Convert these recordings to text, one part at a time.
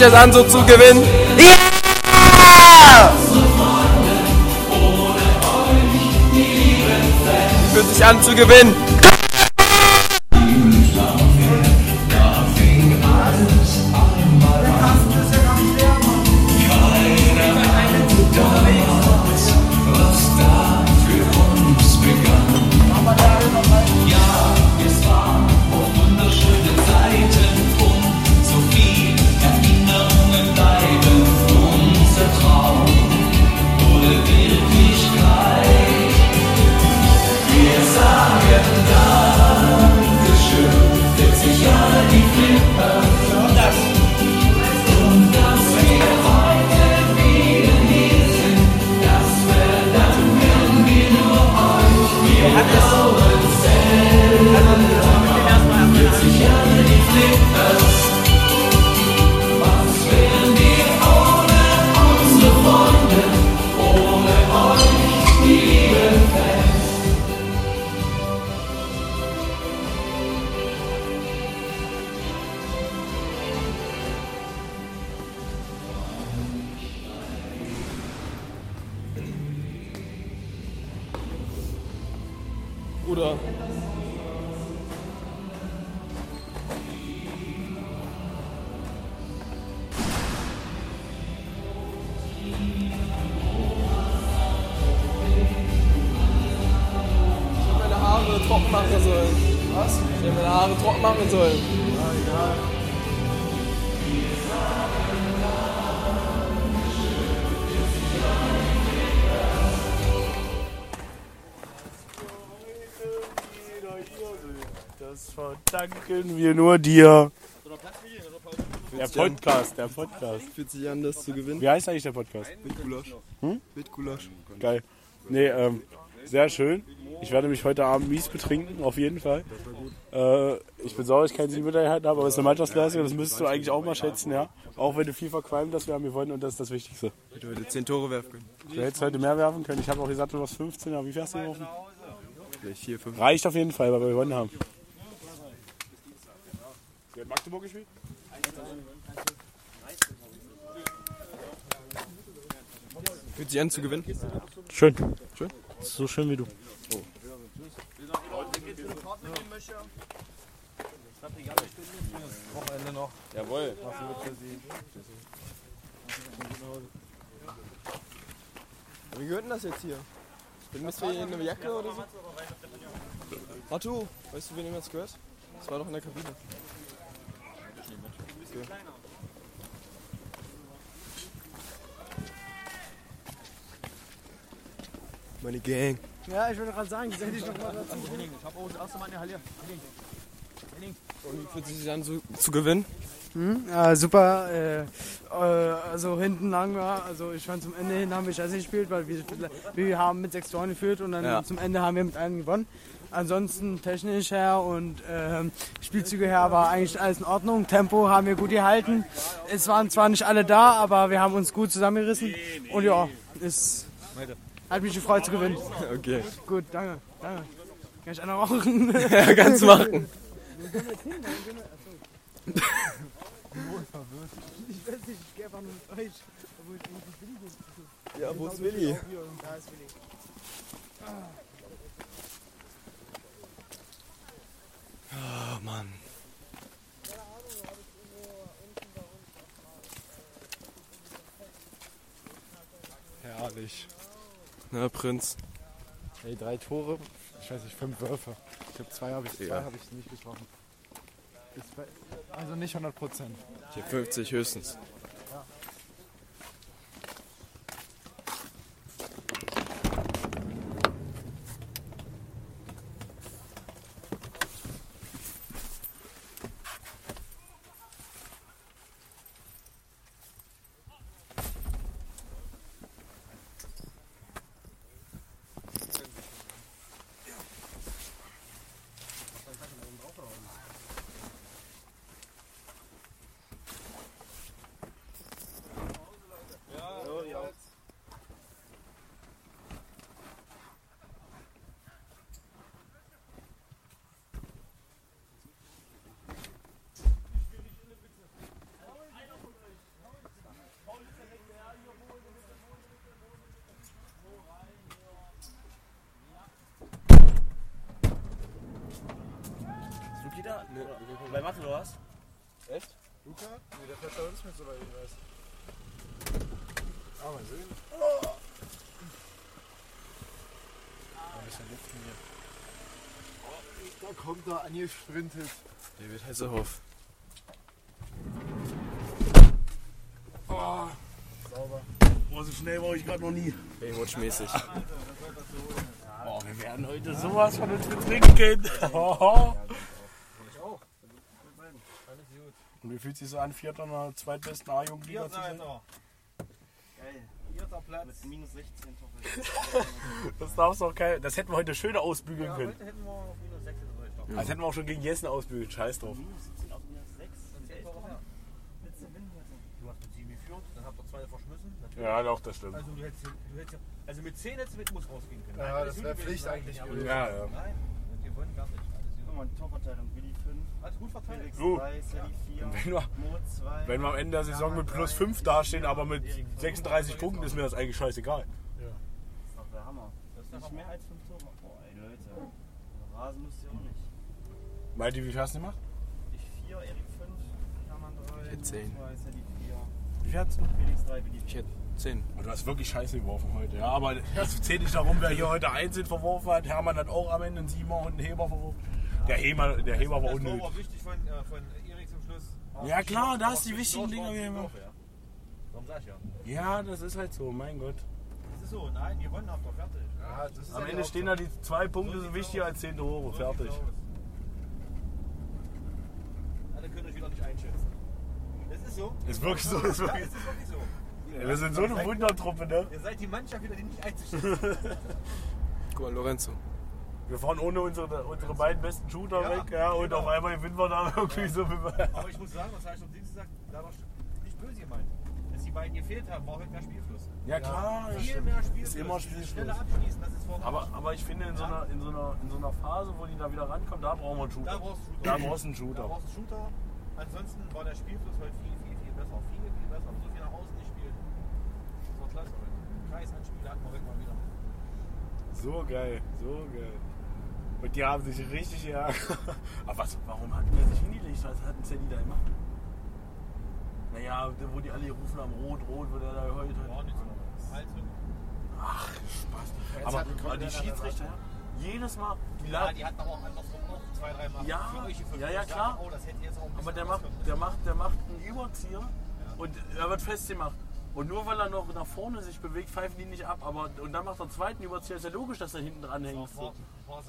Sich das an, so zu gewinnen? Ja! Fühlt sich an, zu gewinnen? Wir nur dir. Der Podcast, der Podcast. Fühlt sich an, das zu gewinnen? Wie heißt eigentlich der Podcast? Mit Gulasch. Hm? Mit Gulasch. Geil. Nee, ähm, sehr schön. Ich werde mich heute Abend mies betrinken, auf jeden Fall. Äh, ich bin sauer, dass ich keine Siebenmedaillen habe, aber es ist eine Mannschaftsleistung, das müsstest du eigentlich auch mal schätzen, ja. Auch wenn du viel verqualmt hast, wir haben gewonnen und das ist das Wichtigste. Ich hätte heute 10 Tore werfen können. Du hättest heute mehr werfen können. Ich habe auch gesagt, du warst 15, aber wie viel hast du geworfen? Vielleicht 4, 5. Reicht auf jeden Fall, weil wir gewonnen haben. Wer hat Magdeburg gespielt? Fühlt sich an, zu gewinnen? Schön. Schön? So schön wie du. Wochenende noch. Jawohl. Wie gehört denn das jetzt hier? Bin das hier in einer Jacke oder so? Matu, weißt du, wen das gehört? Das war doch in der Kabine. Okay. Meine Gang. Ja, ich würde gerade sagen, seh dich doch mal dazu. Ich hab auch das erste Mal in der Halle. Und wie fühlt es sich an, zu, zu gewinnen? Hm? Ja, super. Äh, äh, also hinten lang war, also ich fand zum Ende hin haben wir scheiße gespielt, weil wir, wir haben mit sechs Toren geführt und dann Ja. zum Ende haben wir mit einem gewonnen. Ansonsten technisch her und ähm, Spielzüge her war eigentlich alles in Ordnung. Tempo haben wir gut gehalten. Es waren zwar nicht alle da, aber wir haben uns gut zusammengerissen. Und ja, es hat mich gefreut zu gewinnen. Okay. Gut, danke. danke. Kann ich einer rauchen? Ja, kannst du machen. Ich weiß nicht, ich gehe einfach nur mit euch. Obwohl ich eigentlich Willi bin. Ja, wo ist Willi? Da ist Willi. Oh Mann. Herrlich. Na, Prinz. Ey, drei Tore, ich weiß nicht, fünf Würfe. Ich habe zwei, habe ich, zwei Ja. habe ich nicht getroffen. Also nicht 100 Prozent. Ich hab 50 höchstens. Bei Mathe oder was? Echt? Luca? Nee, der fährt bei uns mit, soweit ich weiß. Ah, mal sehen. Ein bisschen lüften hier. Oh, da kommt er angesprintet. David Hessehoff. Sauber. Oh, so schnell war ich gerade noch nie. Baywatch-mäßig. Oh, wir werden heute sowas von uns betrinken. Und wie fühlt sich so an, Vierter in der zweitbesten A-Jugendliga zu sein? Geil. Vierter Platz. Mit minus 16 Das darf's auch kein. Das hätten wir heute schöner ausbügeln können. Heute hätten wir auf minus 6 oder so geschafft. Das hätten wir auch schon gegen Jessen ausbügeln. Scheiß drauf. Minus 17 auf minus 6. Das ist heute. Du hast mit 7 geführt, dann habt ihr zwei verschmissen. Natürlich. Ja, doch, das stimmt. Also, du hättest, du hättest, also mit 10 hättest du mit Muss rausgehen können. Ja, Nein, das gut wär gewesen Pflicht eigentlich gewesen. Ja, ja. Nein, wir wollen gar nicht. Alles Guck mal, die Torverteilung. Willi 5, Alles gut verteilt. Felix Du. 3, Sally 4, Wenn wir, Mo 2. wenn wir am Ende der Saison mit plus 5 dastehen, aber mit 36 Punkten, ist mir das eigentlich scheißegal. Das ist doch der Hammer. Das ist nicht mehr als 5 Tore. Boah, ey Leute. Rasen müsst ihr auch nicht. Meint ihr, wie viel hast du gemacht? Ich 4, Erik 5, Hermann 3, Ich hätte 10. 2, Sally 4, Wie viel hast du? Felix 3, Willi Ich 4. hätte 10. Oh, Du hast wirklich Scheiße geworfen heute. Ja, aber es zählt nicht darum, wer hier heute einzeln verworfen hat. Hermann hat auch am Ende einen Siemer und einen Heber verworfen. Der Heber, der Heber war Das Tor unnötig. war wichtig von, äh, von Erik zum Schluss. Ja, klar, da hast du die wichtigen war es gemacht. Ja. Warum sag ich ja? Ja, das ist halt so, mein Gott. Das ist so, nein, gewonnen habt ihr, fertig. Ja, das ist Am ja Ende stehen da die zwei Punkte sind wichtiger als 10 Tore. So Fertig. Alle können euch wieder nicht einschätzen. Das ist so. Ist wirklich so. Ist Ja, wirklich. es ist wirklich so. Wir sind so eine Wundertruppe, ne? Ihr seid die Mannschaft wieder, die nicht einzuschätzen. Guck mal, Lorenzo. Wir fahren ohne unsere, unsere beiden besten Shooter Ja, weg, ja, und genau. auf einmal gewinnen wir da irgendwie so. Aber ich muss sagen, was habe ich am Dienstag gesagt? Da war nicht böse gemeint. Dass die beiden gefehlt haben, war heute mehr Spielfluss. Ja, klar. das Viel mehr Spielfluss. Ist immer Spielfluss. Schnelle Abschließen, das ist vor Aber, aber ich finde, in so, einer, in, so einer, in so einer Phase, wo die da wieder rankommen, da brauchen wir einen Shooter. Da brauchst du Da Shooter. brauchst du einen Da Shooter. brauchst du Shooter. Ansonsten war der Spielfluss heute viel, viel, viel besser. Viel, viel besser. So viel nach außen gespielt. Das war klasse heute. Kreisanspiele hatten wir heute mal wieder. So geil, so geil. Und die haben sich richtig ja. Aber was, warum hat der sich hingelegt? Was hat ein Sandy da gemacht? Naja, wo die alle rufen am Rot, Rot, wo der da. Halt so. Ach, Spaß. Aber, hat aber die Schiedsrichter, jedes Mal, die Ja, die hatten aber auch andersrum noch zwei, drei Mal. Ja, für euch gefilmt. ja, ja, klar. Oh, auch ein Aber der macht, der macht, der macht einen Überzieher und er wird festgemacht. Und nur weil er noch nach vorne sich bewegt, pfeifen die nicht ab. Aber, und dann macht er einen zweiten Überzieher. Ist ja logisch, dass er hinten dran hängt. müssen. Ein paar,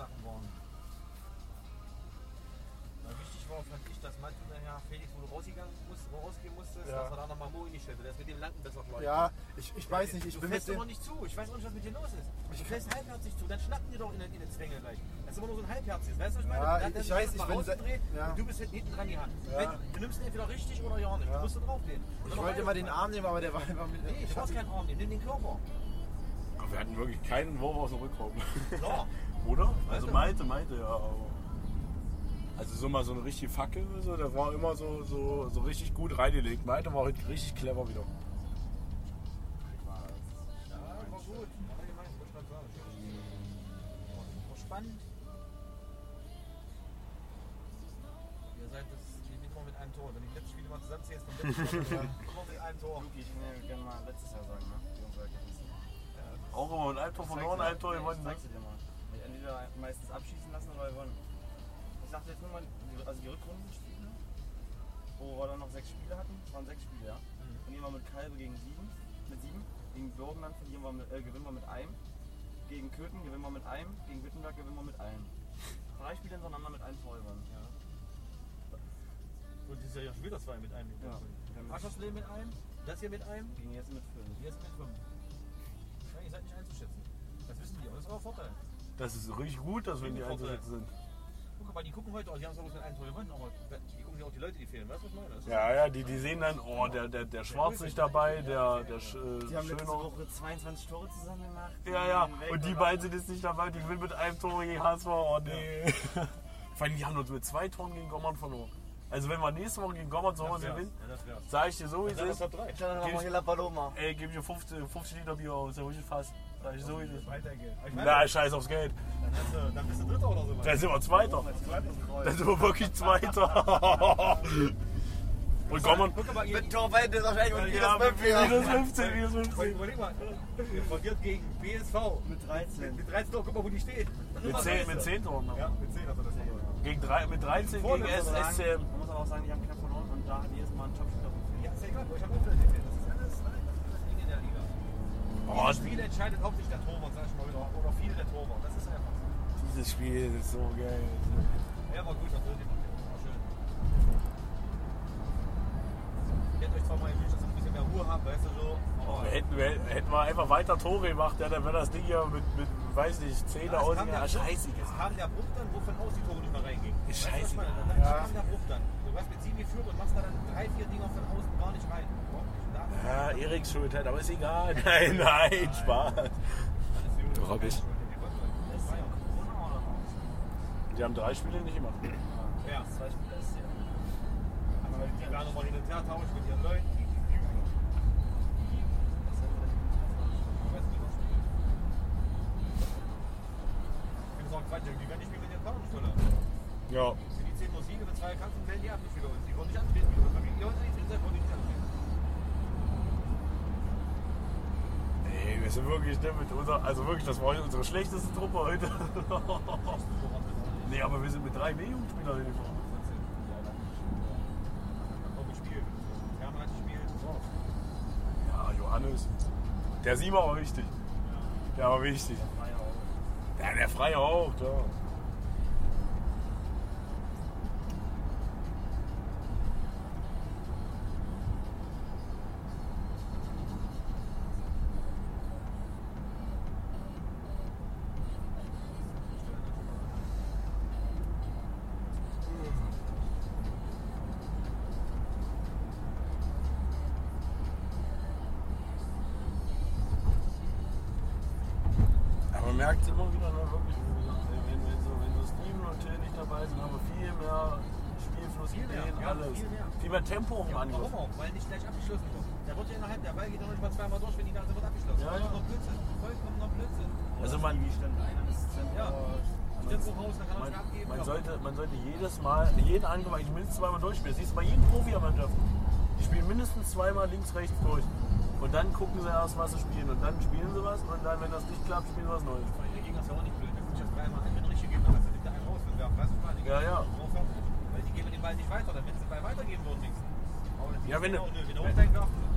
war, fand ich, dass Matti nachher Felix, wo du rausgegangen musst, wo rausgehen musstest, Ja. dass er da nochmal Mo in die Stellte. Der ist mit dem Landen besser gleich. Ja, ich, ich weiß nicht, ich Du bin fährst immer nicht zu. Ich weiß auch nicht, was mit dir los ist. Du fährst halbherzig zu. Dann schnappen die doch in den, in den Zwänge gleich. Das ist immer nur so ein halbherziges. Weißt du, was ich meine? Ja, Dann- ich weiß, ich mal bin ja. und du bist hinten dran die Hand. Ja. Wenn, du nimmst ihn entweder richtig oder ja nicht. Ja. Du musst da drauf gehen. Ich wollte mal den Arm nehmen, aber der war einfach mit. Nee, ich brauchst keinen Arm nehmen. Nimm den Körper. Aber wir hatten wirklich keinen Wurf aus dem Rückraum. Klar. Oder? Also meinte, meinte, ja. aber- Also so mal so eine richtige Fackel, so, das war immer so, so, so richtig gut reingelegt. Meinte war heute richtig clever wieder. Ja, war gut. Allgemein, wollte ich gerade sagen. War spannend. Ihr seid das, immer mit einem Tor. Wenn du die letzten Spiele mal zusammenzählst, dann letztes Spiel immer mit einem Tor. Luki, ich will gerne mal letztes Jahr sagen, ne? Die unsere Ergebnisse. Auch immer mit einem Tor verloren, ein Tor gewonnen. Ich Ne? zeig's dir mal. Entweder meistens abschießen lassen oder gewonnen. Ich sagte jetzt nur mal, die- also die Rückrundenspiele, wo wir dann noch sechs Spiele hatten, das waren sechs Spiele, ja. Verlieren wir mit Kalbe gegen sieben, mit sieben. Gegen Burgenland verlieren wir mit, äh, gewinnen wir mit einem. Gegen Köthen gewinnen wir mit einem. Gegen Wittenberg gewinnen wir mit einem. Drei Spiele hintereinander mit einem Tor gewonnen. Ja. Und dieses Jahr ja schon wieder zwei mit einem. Ja. Wir Aschersleben mit einem, das hier mit einem, Gegen jetzt mit fünf. ist mit fünf. Ja, ihr seid nicht einzuschätzen. Das wissen die, aber das ist euer Vorteil. Das ist richtig gut, dass wenn die einzusetzen sind. Guck mal, die gucken heute, die haben zwar bloß mit einem Tor gewonnen, aber die gucken sich auch die Leute, die fehlen. Weißt du, was ich meine? Das Ja, ja, die, die sehen dann, oh, der, der, der Schwarz nicht dabei, der, der Sch- äh, Die haben letzte. Woche 22 Tore zusammen gemacht. Ja, ja, und die beiden sind jetzt nicht dabei, die gewinnen mit einem Tor gegen HSV. Oh nee. Vor allem, die haben uns mit zwei Toren gegen Gommern verloren. Also wenn wir nächste Woche gegen Gommern zu Hause gewinnen, Ja, das wär's. sag ich dir so, wie es Das ist. ist Top 3. Dann nochmal hier La Paloma. Ey, gib dir 50, 50 Liter Bier aus, der ruhig fast ich so nicht. Weitergehen. Na, scheiß aufs Geld. Dann, hast du, dann bist du Dritter oder so. Dann sind wir Zweiter. Dann sind wir wirklich Zweiter. Und komm mal. Mit Torwald ist wahrscheinlich ja, minus 15. Minus 15, minus 15. Überleg mal, verliert gegen BSV. Mit 13. Mit 13 Tor, guck mal, wo die steht. Mit 10, mit 10 Toren. Ja, mit 10 hat er das gewonnen. Gegen 3, mit 13 gegen SSM. Man muss aber auch sagen, die haben knapp verloren und da hat jedes Mal einen Topspieler. Ja, ist ja egal, ich habe auch Oh, das Spiel entscheidet hauptsächlich der Torwart, sag ich mal wieder. Oder viel der Torwart. Das ist einfach so. Dieses Spiel ist so geil. Er war gut, das wird immer. War schön. Ich hätte euch zwar mal gewünscht, dass ihr ein bisschen mehr Ruhe habt, weißt du so. Aber hätten, wir, hätten wir einfach weiter Tore gemacht, ja, dann wäre das Ding hier mit, mit weiß nicht, 10 ja. Ja, scheiße. Es kam der Bruch dann, wovon aus die Tore nicht mehr reingingen. Scheiße. Weißt du, was ich meine? Dann ja. kam der Bruch dann. Du weißt, mit 7 geführt und machst da dann 3, 4 Dinger von außen ja, Schuld hat aber ist egal. Nein, nein, Spaß. Doch, hab ich. Die haben drei Spiele nicht gemacht. Ja, zwei Spiele ist ja. Aber die waren nochmal hin und her tauschen mit ihren Leuten. Die werden nicht spielen, wenn ihr. Ja. Für die 10 Musik, wenn zwei Katzen, werden die ab nicht wieder uns. Die wollen nicht antreten, die wollen nicht antreten. Also wirklich, ne, mit unserer, also wirklich, das war unsere schlechteste Truppe heute. nee, aber wir sind mit drei Mehrjugendspielern hingefahren. Ja, Johannes. Der Sieber war wichtig. Der war wichtig. Der Freie auch. der Freie auch, ja. rechts durch. Und dann gucken sie erst, was sie spielen. Und dann spielen sie was. Und dann, wenn das nicht klappt, spielen sie was Neues. Bei ihr ging ja auch nicht blöd. Da guckt jetzt dreimal einen Hinrichie geben, dann hat sie hinter einen rausgewerfen. Weißt du mal, die ja, ja. Raus, weil die geben den Ball nicht weiter. Dann wenn sie den Ball weitergeben, wird nichts. Ja, wenn, genau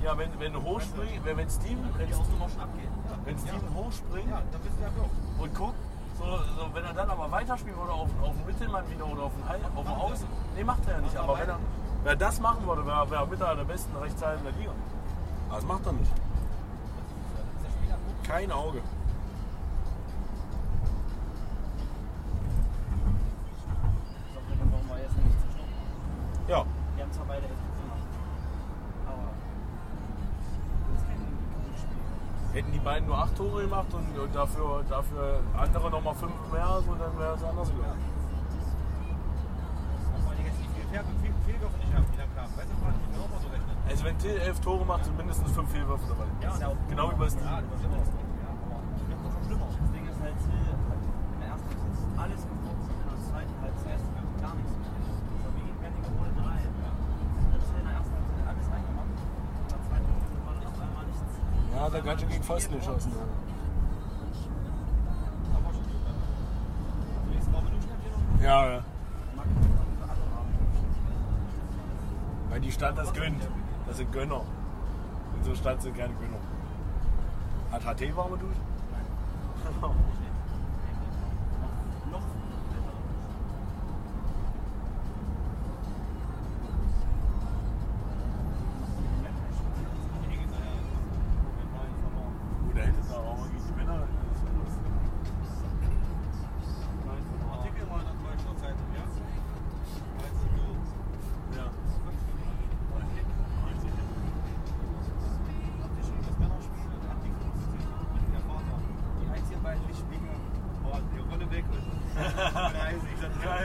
ja, wenn, wenn hochspringen, wenn, wenn Steam, wenn, ja, wenn Steam hochspringt ja, dann bist du ja und guckt, so, so, wenn er dann aber weiterspielen würde auf, auf den Mittelmann wieder oder auf den, Hall, auf Außen, nee, macht er ja nicht, aber wenn er, wer das machen würde, wäre wär mit einer der besten Rechtshalten der Liga. Aber das macht er nicht. Kein Auge. Ja. Wir haben zwar beide Hälfte gemacht, aber das ist kein Spiel. Hätten die beiden nur acht Tore gemacht und, und dafür, dafür andere nochmal fünf mehr, so dann wäre es anders gelaufen. wenn Till elf Tore macht, sind mindestens fünf Fehlwürfe dabei. Ja, ja auch genau wie bei Steve. Ja, das stimmt. Das Ding ist halt, Till hat in der ersten Halbzeit alles gewonnen, in der zweiten Halbzeit gar nichts mehr. Das war wegen Werniger wurde drei. Das ist in der ersten Halbzeit halt alles reingemacht. In der zweiten Halbzeit war dann auf einmal nichts. Ja, der Gatsche ging fast nicht aus. Ja, ja. Weil die Stadt das gönnt sind Gönner. einer Stadt sind gerne Gönner. HT war aber durch.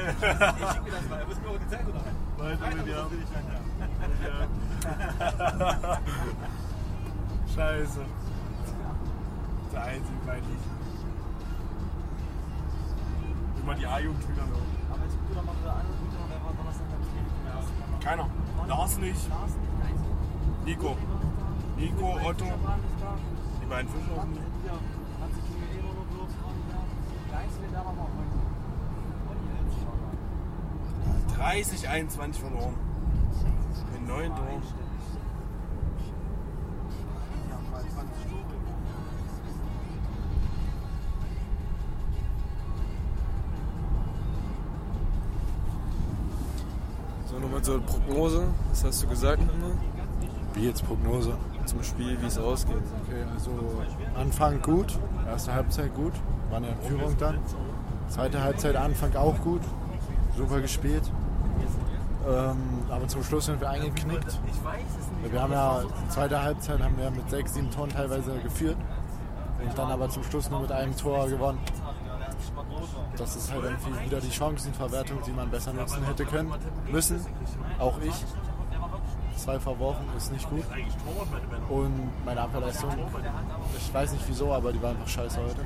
Ich schick mir das mal. Muss mir auch die Zeit oder? Weil du mit Scheiße. Der einzige weiblich. Immer die A-Jugendschüler noch. Aber jetzt guck dir doch mal wieder an, und guck wer war Donnerstag beim Spiel. Keiner. Lars nicht. Lars nicht. Nico. Nico, Otto. Die beiden Fischer auch nicht. Ja. Hat sich Kilo Ero noch bloß. Der Einzige, der war mal heute. Schau mal. 30, 21 verloren. Mal 20 Tore. So, nochmal zur Prognose. Was hast du gesagt nochmal? Wie jetzt Prognose? Zum Spiel, wie es ausgeht. Okay, also Anfang gut, erste Halbzeit gut, waren ja in Führung dann. Zweite Halbzeit Anfang auch gut, super gespielt. Ähm, aber zum Schluss sind wir eingeknickt. Wir haben ja zweite Halbzeit haben wir mit sechs, sieben Toren teilweise geführt und dann aber zum Schluss nur mit einem Tor gewonnen. Das ist halt irgendwie wieder die Chancenverwertung, die man besser nutzen hätte können, müssen. Auch ich. Zwei verworfen ist nicht gut. Und meine Abwehrleistung, ich weiß nicht wieso, aber die war einfach scheiße heute.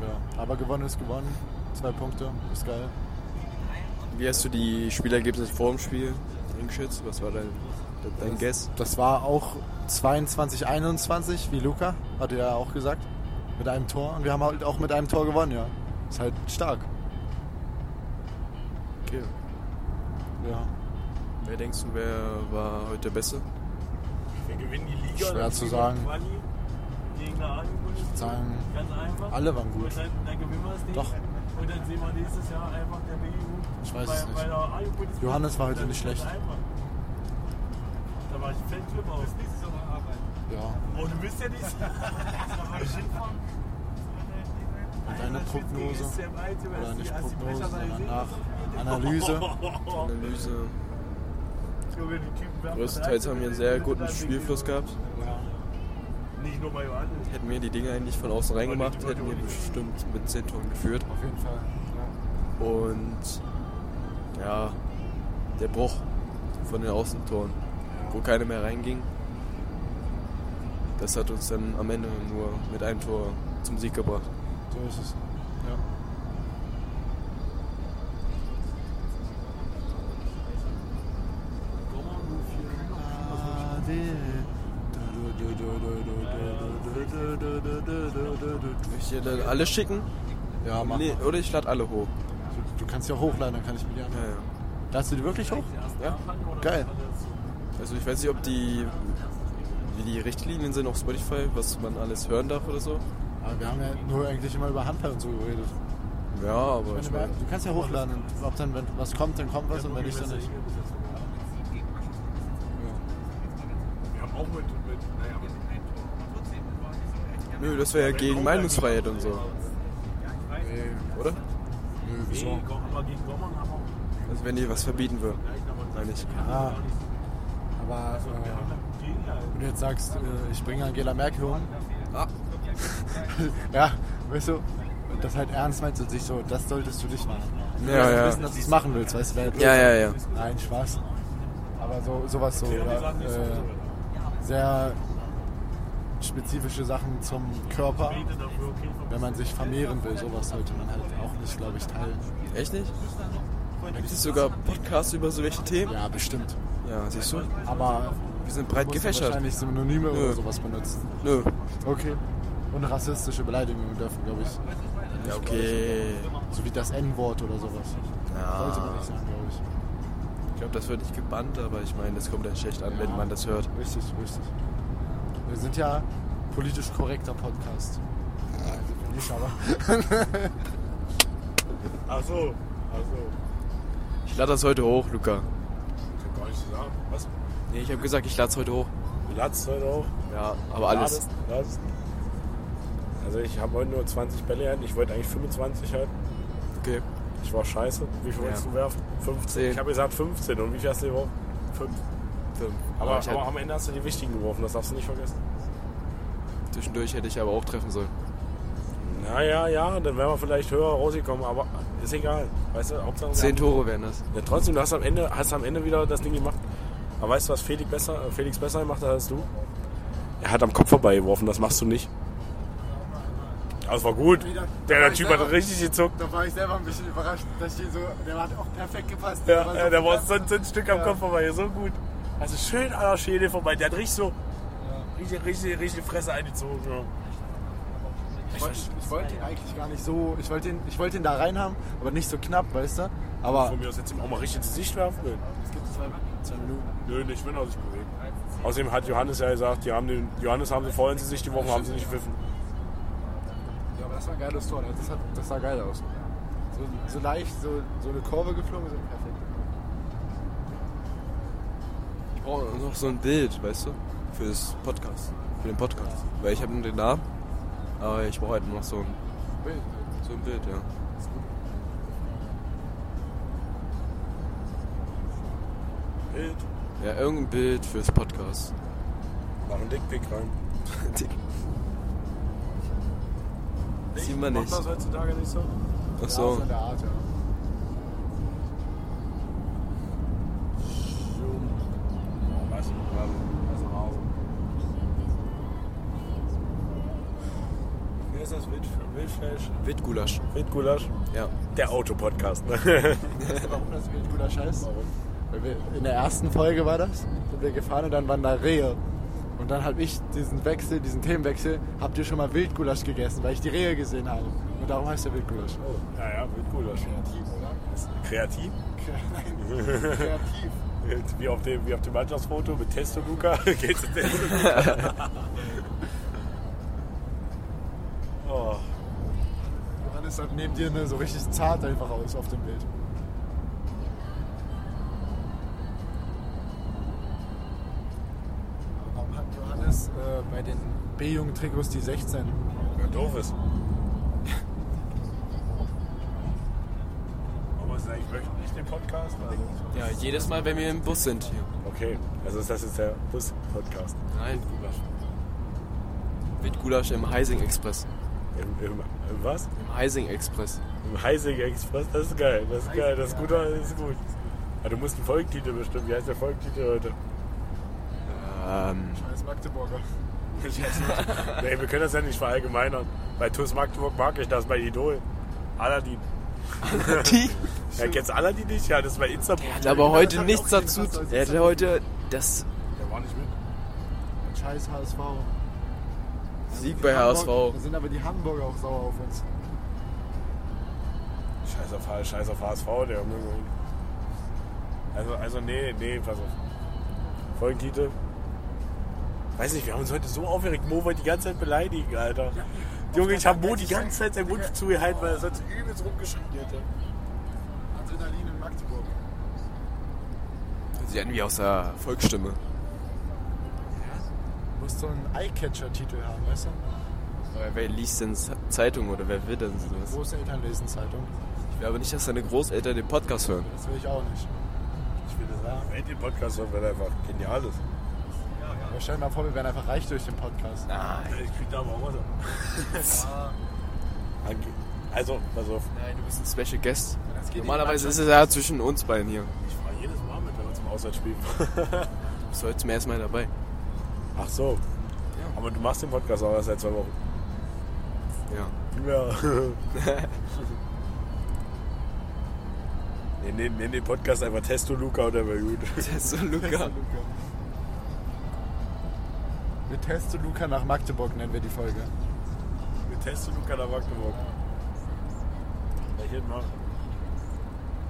Ja, aber gewonnen ist gewonnen. Zwei Punkte, ist geil. Wie hast du die Spielergebnisse vor dem Spiel eingeschätzt? Was war dein, dein Guess? Das war auch 22, 21, wie Luca, hatte er ja auch gesagt. Mit einem Tor. Und wir haben halt auch mit einem Tor gewonnen, ja. Ist halt stark. Okay. Ja. Wer denkst du, wer war heute der Beste? Wir gewinnen die Liga. Schwer zu sagen. Quali Gegen eine A-Jugend. Sagen, Ganz einfach. alle waren gut. Dann gewinnen wir das Ding. Doch. Und dann sehen wir nächstes Jahr einfach der B-Jugend. Ich weiß bei, es nicht. Bei der A-Jugend Johannes war heute nicht schlecht. Da war ich ein Fanclub aus. ja. Oh, du bist ja nicht. Und deine Prognose, oder nicht Prognose, sondern nach Analyse. Analyse. Größtenteils haben wir einen sehr guten Spielfluss gehabt. Nicht nur bei Johannes. Hätten wir die Dinge eigentlich von außen reingemacht, hätten wir bestimmt mit 10 Toren geführt. Auf jeden Fall. Und ja, der Bruch von den Außentoren, wo keiner mehr reinging, das hat uns dann am Ende nur mit einem Tor zum Sieg gebracht. So ist es. Alle schicken? Ja, mach Nee, mal. oder ich lade alle hoch. Du kannst ja hochladen, dann kann ich mir die Ja, anhören. ja. Ladst du die wirklich hoch? ja. Geil. Also ich weiß nicht, ob die wie die Richtlinien sind auf Spotify, was man alles hören darf oder so. Aber wir haben ja nur eigentlich immer über Handball und so geredet. Ja, aber ich du, meine, du kannst ja hochladen ob dann, wenn was kommt, dann kommt was und wenn nicht, dann nicht. Wir haben auch mit. mit naja, mit nö, das wäre ja gegen Meinungsfreiheit und so, Nee, oder? nö, wieso? aber gegen Gommern haben wir Also wenn die was verbieten würden, meine ich. Ja. Aber äh, wenn du jetzt sagst, äh, ich bringe Angela Merkel um. Ah. ja, weißt du, und das halt ernst meinst und sich so, das solltest du nicht machen. Du Ja, musst ja. wissen, dass du es machen willst, weißt du. Ja, ja, ja. Nein, Spaß. Aber so, sowas so, oder, äh, sehr spezifische Sachen zum Körper, wenn man sich vermehren will, sowas sollte man halt auch nicht, glaube ich, teilen. Echt nicht? Gibt es sogar Podcasts über so welche Themen? Ja, bestimmt. Ja, siehst du? Aber Wir sind breit gefächert. wahrscheinlich Synonyme Nö. oder sowas benutzen. Nö. Okay. Und rassistische Beleidigungen dürfen, glaube ich. Ja, okay. So wie das N-Wort oder sowas. Sollte man Ja. nicht sagen, glaube ich. Ich glaube, das wird nicht gebannt, aber ich meine, das kommt dann schlecht an, wenn man das hört. Richtig, richtig. Wir sind ja politisch korrekter Podcast. Ja, sind wir nicht, aber. Ach so. Ach so. Ich lade das heute hoch, Luca. Kann gar nicht so sagen. Was? Nee, ich habe gesagt, ich lade es heute hoch. Du ladst heute auch? Ja, aber alles. Ladest, ladest. Also ich habe heute nur 20 Bälle gehalten. Ich wollte eigentlich 25 halten. Okay. Ich war scheiße. Wie viel Ja. wolltest du werfen? 15. Zehn. Ich habe gesagt 15. Und wie viel hast du geworfen? 5. Fünf. Aber, ich aber hätte, am Ende hast du die wichtigen geworfen. Das darfst du nicht vergessen. zwischendurch hätte ich aber auch treffen sollen. Ja, ja, ja. Dann wären wir vielleicht höher rausgekommen. Aber ist egal. Weißt du, Hauptsache... Zehn Tore wären das. Ja, trotzdem, du hast am, Ende, hast am Ende wieder das Ding gemacht. Aber weißt du, was Felix besser, Felix besser gemacht hat als du? Er hat am Kopf vorbei geworfen, das machst du nicht. Das war gut. Der, da der ich Typ selber- hat richtig gezuckt. Da war ich selber ein bisschen überrascht, dass die so, der hat auch perfekt gepasst. Ja, der war so, so ein Stück am Ja. Kopf vorbei, so gut. Also schön an der Schädel vorbei. Der hat richtig so, richtig, richtig, richtig Fresse eingezogen. Ja. Ich wollte, ich wollte ihn eigentlich gar nicht so, ich wollte ihn, ich wollte ihn da rein haben, aber nicht so knapp, weißt du? Aber Von mir aus jetzt ihm auch mal richtig ins Gesicht werfen es gibt zwei, zwei Minuten. Nö, nicht, wenn er sich bewegt. Außerdem hat Johannes ja gesagt, die haben den, Johannes haben sie vorher ins Gesicht geworfen, haben sie nicht pfiffen. Ja, aber das war ein geiles Tor, das, hat, das sah geil aus. So, so leicht, so, so eine Kurve geflogen, so perfekt. Ich brauche noch so ein Bild, weißt du? Fürs Podcast. Für den Podcast. Weil ich habe nur den Namen. Aber ich brauche halt noch so ein, Bild. so ein Bild, ja. Bild. Ja, irgendein Bild fürs Podcast. Mach einen Dickpick rein. Sieht man Macht nicht. das heutzutage nicht so? Ach so. ja. Oh, nicht. Lass nach Hause. Wie heißt das? Wild, Wildfleisch? Wildgulasch. Wildgulasch? Ja. Der Autopodcast. Ne? Warum das Bild guter Scheiß? Weil wir, in der ersten Folge war das, sind wir gefahren und dann waren da Rehe. Und dann habe ich diesen Wechsel, diesen Themenwechsel, habt ihr schon mal Wildgulasch gegessen, weil ich die Rehe gesehen habe. Und darum heißt der Wildgulasch. ja, ja, Wildgulasch. Kreativ, oder? Kreativ? Nein, kreativ. Wie auf dem, wie auf dem Mannschaftsfoto mit Testo Luca. Geht's in Testo Luca? oh. Johannes hat neben dir ne, so richtig zart einfach aus auf dem Bild. Warum hat Johannes äh, bei den B-Jungen-Trikots die 16? Ja, doof ist. Den Podcast? Also, Ja, jedes Mal, wenn wir im Bus sind hier. okay, also ist das jetzt der Bus-Podcast. Nein. Wildgulasch im Heising Express. Im, im, im was? Im Heising Express. Im Heising Express? Das ist geil, das ist geil, das ist gut, das ist gut. Ja, du musst einen Folgentitel bestimmen. Wie heißt der Folgentitel heute? Ähm, Scheiß Magdeburger. nee, wir können das ja nicht verallgemeinern. Bei TuS Magdeburg mag ich das bei Idol. Aladdin. die? Ja, kennst Aladdin nicht? Ja, das bei Instagram. Hat aber heute ich nichts dazu. Er hatte heute das Der war nicht mit. Scheiß HSV. Sieg bei HSV. Da sind aber die Hamburger auch sauer auf uns. Scheiß auf, Scheiß auf HSV, der Junge. Also, also nee, nee, pass auf. Folgentitel. Weiß nicht, wir haben uns heute so aufgeregt. Mo wollte die ganze Zeit beleidigen, Alter. Junge, ich habe Mo die ganze Zeit seinen Mund zugehalten, weil er sonst übelst rumgeschrien hätte. Adrenalin in Magdeburg. Sie hatten wie aus der Volksstimme. Muss so einen Eyecatcher-Titel haben, weißt du? Aber wer liest denn Zeitung oder wer will denn sowas? Großeltern lesen Zeitung. Ich will aber nicht, dass deine Großeltern den Podcast hören. Das will ich auch nicht. Ich will das sagen. Wenn den Podcast hören, weil er einfach genial ist. Stell dir mal vor, wir wären einfach reich durch den Podcast. Nein. Ich krieg da aber auch was. Also, pass auf. Nein, du bist ein Special Guest. Normalerweise ist es ja zwischen uns beiden hier. Ich fahre jedes Mal mit, wenn wir zum Auswärtsspiel Du bist heute zum ersten Mal dabei. Ach so. Aber du machst den Podcast auch erst seit zwei Wochen. Ja. Ja. nee, nee, nee, den Podcast einfach Testo Luca oder wäre gut. Das ist so Luca. Wir testen Luca nach Magdeburg, nennen wir die Folge. Mit Testo Luca nach Magdeburg. Ja, hier mal.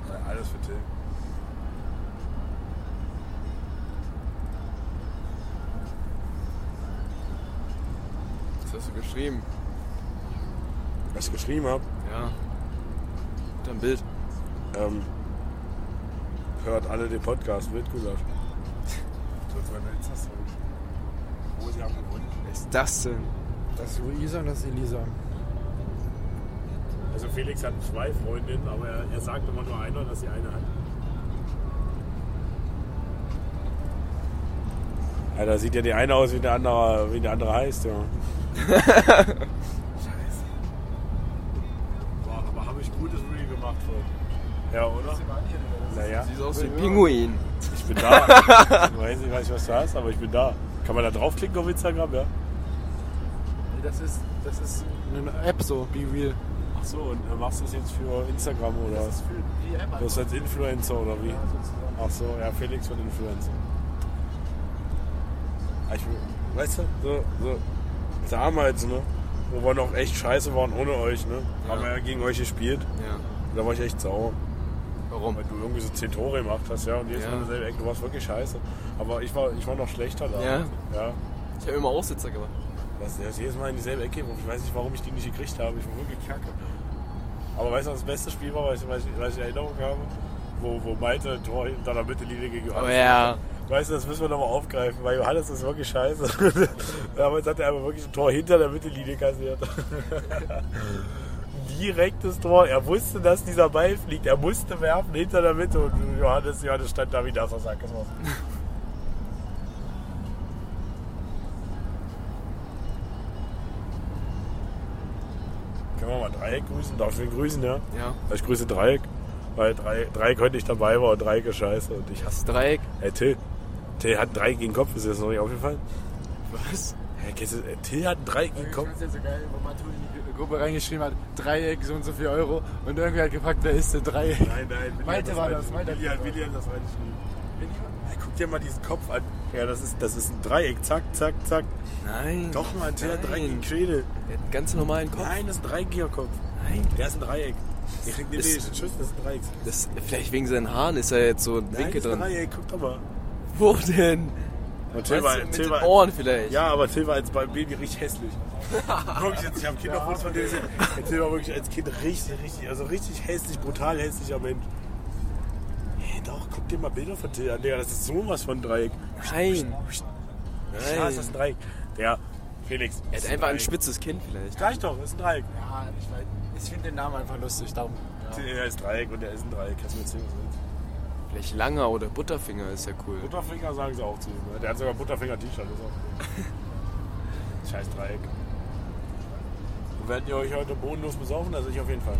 Ja, alles für Till. Was hast du geschrieben? Was ich geschrieben habe, Ja. Mit einem Bild. ähm, hört alle den Podcast mit Gulasch. Das war meine Insta-Story. Wo sie haben gewonnen. Wer ist das denn? Das ist Luisa und das ist Elisa. Also Felix hat zwei Freundinnen, aber er, er sagt immer nur einer, dass sie eine hat. Alter, sieht ja die eine aus, wie der andere, wie der andere heißt, ja. Scheiße. Boah, aber habe ich gutes Reel gemacht vorhin. Ja, oder? Naja, Sieht aus wie ein Pinguin. ich bin da. ich weiß nicht, was du hast, aber ich bin da. Kann man da draufklicken auf Instagram, ja? Das ist, das ist eine App so, Be Real. Ach so, und äh, machst du das jetzt für Instagram oder? Das ist für die App Du bist als Influencer oder wie? Ja, sozusagen. Ach so, ja, Felix wird Influencer. Ja, Ich, weißt du, so, so damals, ne? Wo wir noch echt scheiße waren ohne euch, ne? Haben wir ja gegen euch gespielt. Ja. Da war ich echt sauer. Warum? Weil du irgendwie so 10 Tore gemacht hast, ja. Und jetzt Ja. ja. dasselbe Eck, du warst wirklich scheiße. Aber ich war, ich war noch schlechter da. Ja? Ja. Ich habe immer Aussitzer gemacht. Das, das jedes Mal in dieselbe Ecke. Ich weiß nicht, warum ich die nicht gekriegt habe. Ich war wirklich kacke. Aber weißt du, was das beste Spiel war, weil ich, weil ich, ich Erinnerung habe? Wo, wo Malte ein Tor hinter der Mittellinie gegen Oh Johannes. ja. Weißt du, das müssen wir nochmal aufgreifen, weil Johannes ist wirklich scheiße. Damals hat er aber wirklich ein Tor hinter der Mittellinie kassiert. Direktes Tor. Er wusste, dass dieser Ball fliegt. Er musste werfen hinter der Mitte und Johannes, Johannes stand da wie das aus Sack. Können wir mal Dreieck grüßen? Darf ich wen grüßen, ja? Ja. Ich grüße Dreieck, weil Dreieck, Dreieck heute nicht dabei war und Dreieck ist scheiße. Und ich hasse Dreieck. Hey Till, Till hat Dreieck gegen den Kopf, ist dir das noch nicht aufgefallen? Was? Hey, Till hat Dreieck gegen den Ich Kopf. fand's ja so geil, wo Matu in die Gruppe reingeschrieben hat, Dreieck, so und so viel Euro. Und irgendwer hat gefragt, wer ist denn Dreieck? Nein, nein, Willi Malte war das, Malte Willi hat, das. Willi hat das reingeschrieben. Guck dir mal diesen Kopf an. Ja, das ist, das ist ein Dreieck. Zack, zack, zack. Nein. Doch, Mann, Till hat Nein. dreieckigen Schädel. Der hat einen ganz normalen Kopf. Nein, das ist ein dreieckiger Kopf. Nein. Der ist ein Dreieck. Der Ist- nicht den Schuss, das ist ein Dreieck. Das, vielleicht wegen seinen Haaren ist er jetzt so ein Nein, Winkel das ist ein drin. Dreieck, guck doch mal. Wo denn? Und Till war, mit Till den Ohren vielleicht. Ja, aber Till war als beim Baby richtig hässlich. wirklich, jetzt, ich habe Kinderfotos von dem gesehen. Der Till war wirklich als Kind richtig, richtig, also richtig hässlich, brutal hässlicher Mensch. Hey, doch, guck dir mal Bilder von Till an, Digga, das ist sowas von Dreieck. Nein. Ja, ist das ein Dreieck. Der, Felix. Er ist einfach ein Dreieck. spitzes Kinn vielleicht. Gleich doch, ist ein Dreieck. Ja, ich weiß. Ich finde den Namen einfach lustig, darum. Ja. Er ist Dreieck und er ist ein Dreieck. Kannst du mir erzählen, was? Vielleicht Langer oder Butterfinger ist ja cool. Butterfinger sagen sie auch zu ihm. ne? Der hat sogar Butterfinger-T-Shirt. ist auch- Scheiß Dreieck. Werdet ihr euch heute bodenlos besaufen? Also ich auf jeden Fall.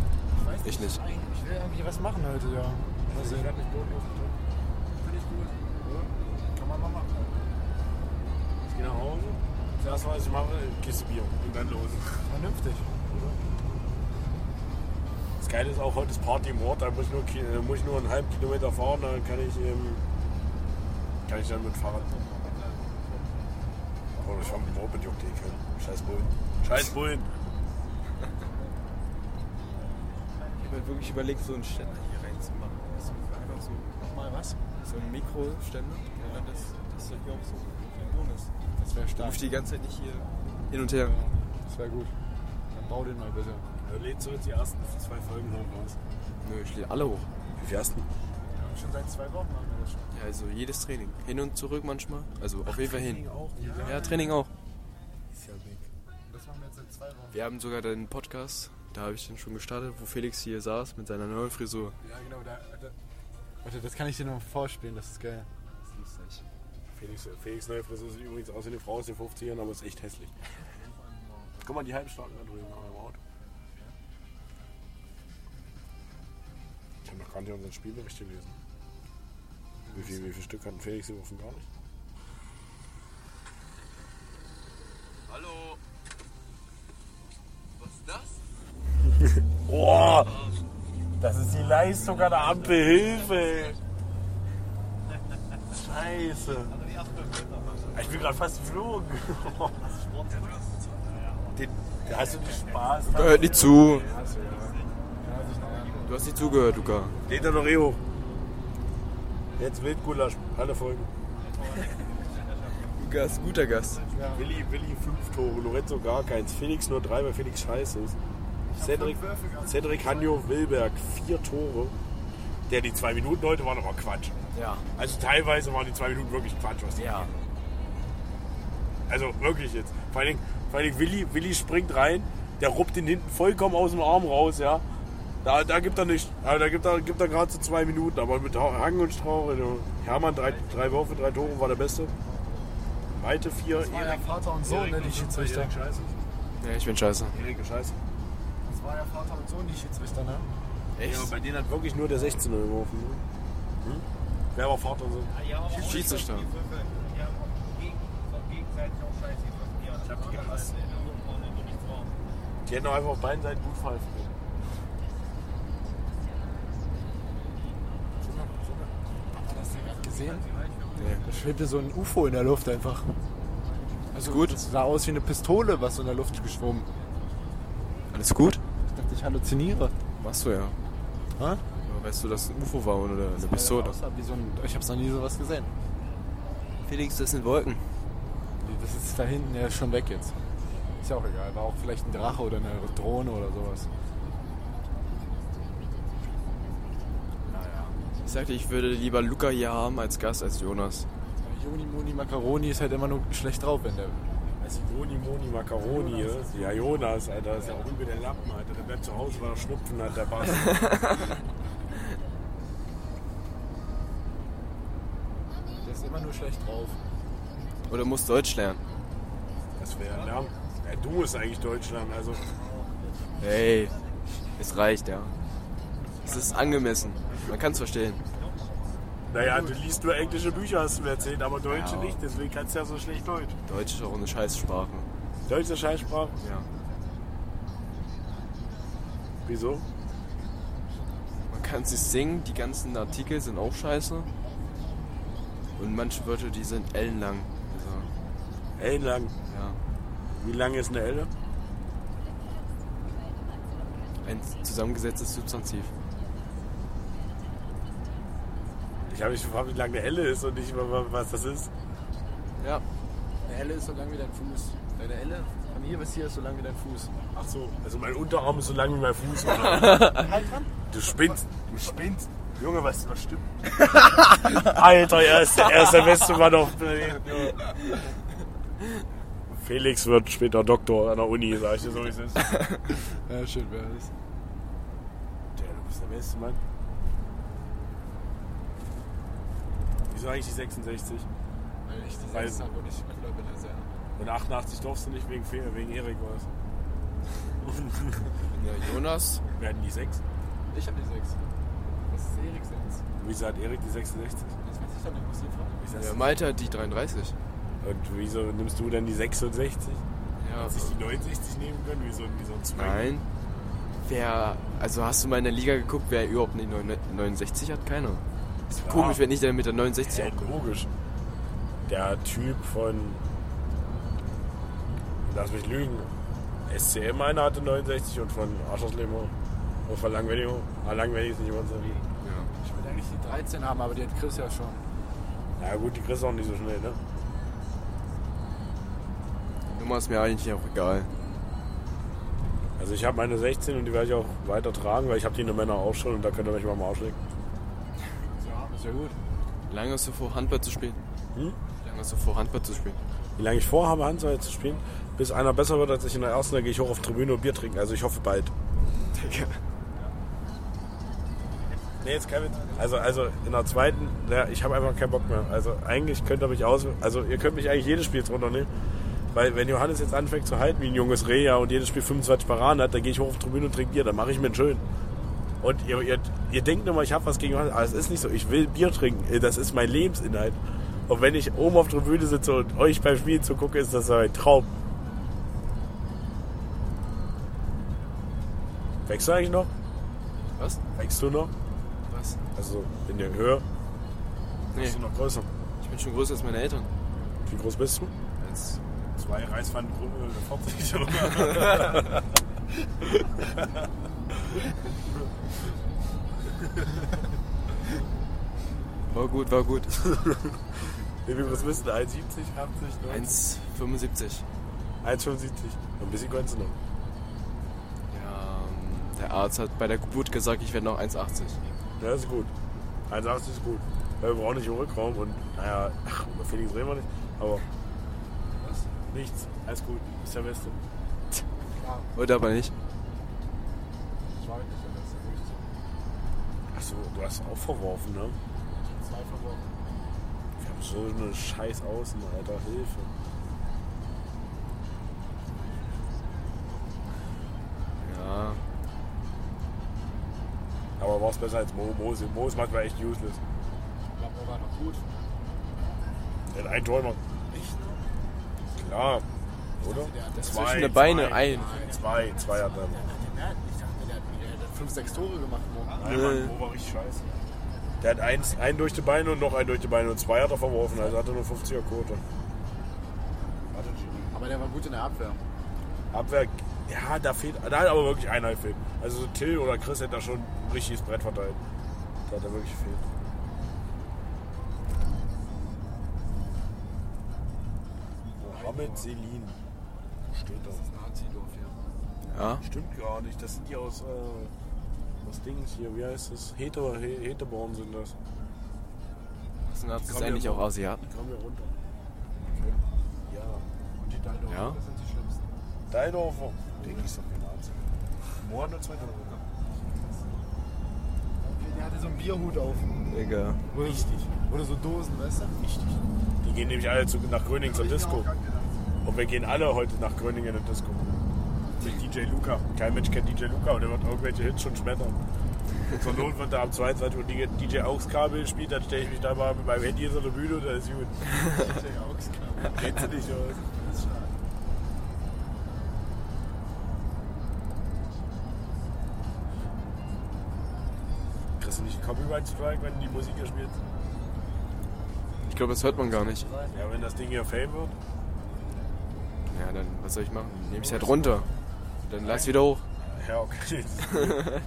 Ich nicht. Ich will irgendwie was machen heute, ja. Mal sehen. werde nicht bodenlos betrunken. Finde ich gut. Kann man mal machen. Ich gehe nach Hause. Das erste, was ich mache, Kiste Bier. Und dann los. Vernünftig. Das Geile ist auch, heute ist Party im Ort. Da muss ich nur, äh, muss ich nur einen halben Kilometer fahren. Dann kann ich, ähm, kann ich dann mit Fahrrad. Oder ich fahre mit dem Moped, juckt eh keinen. Scheiß Bullen. Scheiß Bullen. Ich habe halt wirklich überlegt, so einen Ständer hier reinzumachen. Ist einfach so, Nochmal was? so ein Mikroständer. Ja, das, das ist hier auch so ein Bonus. Das wäre Du stark. musst die ganze Zeit nicht hier hin und her. Das wäre gut. Dann bau den mal bitte. Er lädt so jetzt die ersten zwei Folgen hoch raus. Nö, ich lehne alle hoch. Wie viel ersten? Schon seit zwei Wochen machen wir das schon. Ja, also jedes Training. Hin und zurück manchmal. Also auf jeden Fall hin. auch. Ja, Training auch. Wir. Wir haben sogar den Podcast, da habe ich den schon gestartet, wo Felix hier saß mit seiner neuen Frisur. Ja, genau. Da, da, warte, das kann ich dir noch vorspielen, das ist geil. Das ist lustig. Felix, Felix neue Frisur sieht übrigens aus wie eine Frau aus den 50ern, aber ist echt hässlich. Guck mal, die Halbstarken da drüben am Auto. Ich habe noch gar nicht unseren Spielbericht gelesen. Wie viel, wie viel Stück hatten Felix geworfen? Gar nicht. Leistung an der Ampel. Hilfe! Scheiße! Ich bin gerade fast geflogen. Den, hast du nicht Spaß? Hört nicht zu. Du hast nicht zugehört, Luca. Er eh hoch. Jetzt Wildgulasch, alle Folgen. Ein guter Gast. Willi, Willi fünf Tore, Lorenzo gar keins. Felix nur drei, weil Felix scheiße ist. Cedric, Cedric Hanjo Wilberg, vier Tore. Der die zwei Minuten heute waren aber Quatsch. Ja. Also teilweise waren die zwei Minuten wirklich Quatsch, was die Ja. Also wirklich jetzt. Vor allen Dingen, vor allen Dingen Willi, Willi springt rein, der ruppt ihn hinten vollkommen aus dem Arm raus, ja. Da, da gibt er nicht. Da gibt er, gibt er gerade so zwei Minuten, aber mit Hang und Strauch. Also Hermann, drei, drei Würfe, drei Tore war der Beste. Weite vier, Das war ja Erik. Vater und Sohn, ne, die Schiedsrichter. Ja, ich bin scheiße. Erik ist scheiße. Das war ja Vater und Sohn, die Schiedsrichter, ne? Echt? Ja, bei denen hat wirklich nur der 16er geworfen. Ne? Hm? Wer war Vater und so? Schiedsrichter. Die haben gegenseitig auch scheiße. Ich hab die gehasst. Die hätten auch einfach auf beiden Seiten gut pfeifen können. Gesehen? Da schwebte so ein UFO in der Luft einfach. Also gut? Das sah aus wie eine Pistole, was so in der Luft geschwommen. Alles gut? Ich dachte, ich halluziniere. Machst du ja. Hä? Weißt du, dass es ein UFO war oder eine Pistole? Aussah wie so ein, ich hab's noch nie sowas gesehen. Felix, das sind Wolken. Das ist da hinten ja schon weg jetzt. Ist ja auch egal. War auch vielleicht ein Drache oder eine Drohne oder sowas. Ich sagte, ich würde lieber Luca hier haben als Gast als Jonas. Joni Moni Macaroni ist halt immer nur schlecht drauf, wenn der. Also Joni, Moni, Macaroni, Jonas. ja Jonas, Alter, ist ja auch übel der Lappen, Alter. Der bleibt zu Hause, weil er Schnupfen hat, der Bass. Der ist immer nur schlecht drauf. Oder muss Deutsch lernen. Das wäre Lärm. Ja, du musst eigentlich Deutsch lernen, also. Hey, es reicht, ja. Es ist angemessen. Man kann es verstehen. Naja, du liest nur englische Bücher, hast du mir erzählt, aber Deutsche Ja. nicht, deswegen kannst du ja so schlecht Deutsch. Deutsch ist auch eine Scheißsprache. Deutsch ist eine Scheißsprache? Ja. Wieso? Man kann nicht singen, die ganzen Artikel sind auch scheiße. Und manche Wörter, die sind ellenlang. Also, Ellenlang. ja. Wie lang ist eine Elle? Ein zusammengesetztes Substantiv. Ich habe mich gefragt, wie lang eine Elle ist und nicht, was das ist. Ja. Eine Elle ist so lang wie dein Fuß. Deine Elle von hier bis hier ist so lang wie dein Fuß. Ach so, also mein Unterarm ist so lang wie mein Fuß. Oder? du spinnst. Du spinnst. Junge, was, was stimmt? Alter, er ist, er ist der beste Mann auf dem Planeten. Felix wird später Doktor an der Uni, sag ich dir so, wie es ist. Ja, schön wäre es. Ja, du bist der beste Mann. Wieso eigentlich die 66? Weil ich die Weil- Sechs habe und ich cooler bin als er. Und 88 durfst du nicht wegen, wegen Erik was. ja Jonas, Wir hatten die 6. Ich habe die Sechs. Was ist Erik Sechs? Wieso hat Erik die 66? Das weiß ich doch nicht, muss ich fragen. Denn? Malte hat die 33. Und wieso nimmst du dann die 66? Ja. Hättest du die 69 nehmen können, wie so, ein- wie so ein Swing? Nein. Wer, also hast du mal in der Liga geguckt, wer überhaupt nicht 69 hat? Keiner. Ist Ja. komisch, wenn ich dann mit der 69 Ja, auch logisch. Der Typ von. Lass mich lügen. SCM einer hatte 69 und von Aschersleben und von Langwellig. Ah, ist nicht immer so. Ja. Ich will eigentlich die 13 haben, aber die hat Chris ja schon. Ja, gut, die kriegst du auch nicht so schnell, ne? Nummer ist mir eigentlich auch egal. Also, ich habe meine 16 und die werde ich auch weiter tragen, weil ich habe die in der Männer auch schon und da könnt ihr mich mal am Arsch ja gut. Wie lange hast du vor, Handball zu spielen? Hm? Wie lange hast du vor, Handball zu spielen? Wie lange ich vorhabe, Handball zu spielen, bis einer besser wird als ich in der ersten, dann gehe ich hoch auf die Tribüne und Bier trinken. Also, ich hoffe bald. Nee, jetzt kein Witz. Also, also in der zweiten, ja, ich habe einfach keinen Bock mehr. Also eigentlich könnt ihr mich aus, also ihr könnt mich eigentlich jedes Spiel jetzt runternehmen. Weil wenn Johannes jetzt anfängt zu halten wie ein junges Reh ja, und jedes Spiel 25 Paraden hat, dann gehe ich hoch auf die Tribüne und trinke Bier, dann mache ich mir einen schön. Und ihr, ihr, ihr denkt immer, ich habe was gegen Johannes, aber es ist nicht so. Ich will Bier trinken, das ist mein Lebensinhalt. Und wenn ich oben auf der Tribüne sitze und euch beim Spielen zugucke, ist das ein Traum. Wächst du eigentlich noch? Was? Wächst du noch? Was? Also in der Höhe? Nee, Bist du noch größer? ich bin schon größer als meine Eltern. Wie groß bist du? Als Zwei Reispfannen 40 war gut, war gut. Wie bist du? 1,70, 80, 90? 1,75. 1,75. Ein bisschen kannst du noch. Ja, ähm, der Arzt hat bei der Geburt gesagt, ich werde noch 1,80. Ja, das ist gut. 1,80 ist gut. Weil wir brauchen nicht im Rückraum und naja, ach, über Felix reden wir nicht. Aber. Was? Nichts. Alles gut. Ist der Beste. Heute aber nicht. Achso, du hast auch verworfen, ne? Zwei verworfen. Wir haben so eine scheiß Außen, Alter. Hilfe. Ja, Aber war es besser als Mo. Mo ist, Mo ist manchmal echt useless. Aber Mo war noch gut. Der hat ein Tor gemacht. Echt? Klar. Oder? Zwischen den Beine ein. Zwei, zwei hat er. Ich dachte, der hat, der hat fünf, sechs Tore gemacht. Mo war richtig scheiße. Der hat eins, einen durch die Beine und noch einen durch die Beine und zwei hat er verworfen, also hat er nur 50er Quote. Aber der war gut in der Abwehr. Abwehr, ja, da fehlt, da hat aber wirklich einer gefehlt. Also so Till oder Chris hätte da schon ein richtiges Brett verteilt. Da hat er wirklich gefehlt. Mohamed Selin. Steht da. Ja. Stimmt gar nicht. Das sind die aus, äh, aus Dings hier. Wie heißt das? Heter, He Heteborn sind das. Sind das Kommen eigentlich ja auch so- Asiaten? Die kommen hier runter. Okay. Ja. Und die Daldorfer, Ja? das sind die schlimmsten. Deidorfer. Den ist doch kein Arzt. Moor hat nur zwei Tore. Der hatte so einen Bierhut auf. Digga. Richtig. Oder so Dosen, weißt du? Richtig. Die gehen nämlich alle zu, nach Gröningen zur Disco. Und wir gehen alle heute nach Gröningen in die Disco. Mit DJ Luca. Kein Mensch kennt DJ Luca und der wird irgendwelche Hits schon schmettern. Und zur Not wird da am 22 Uhr DJ Auskabel spielt, dann stelle ich mich da mal mit meinem Handy in so eine Bühne und dann ist gut. Kennst du nicht, oder? Kriegst du nicht einen Copyright Strike, wenn die Musik hier spielt? Ich glaube, das hört man gar nicht. Ja, wenn das Ding hier Fame wird. Ja, dann, was soll ich machen? Nehme ich halt runter. Dann lass wieder hoch. Ja, okay.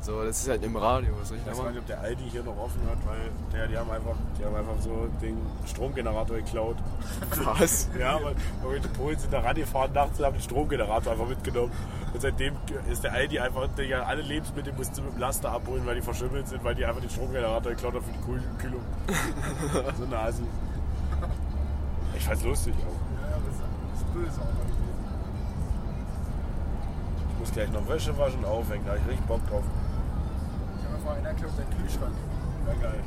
So, das ist halt im Radio, was soll ich Ich da weiß gar nicht, ob der Aldi hier noch offen hat, weil der, die, haben einfach, die haben einfach so den Stromgenerator geklaut. Was? Ja, weil irgendwelche Polen sind da rangefahren nachts und haben den Stromgenerator einfach mitgenommen. Und seitdem ist der Aldi einfach, Digga, alle Lebensmittel mussten sie mit dem Laster abholen, weil die verschimmelt sind, weil die einfach den Stromgenerator geklaut haben für die Kühl- Kühlung. so eine Asi. Ich fand's lustig auch. Ja, das ist böse auch. Ich muss gleich noch Wäsche waschen und aufhängen, da hab ich richtig Bock drauf. Ich habe vorhin erklärt, dein Kühlschrank. Ja, geil.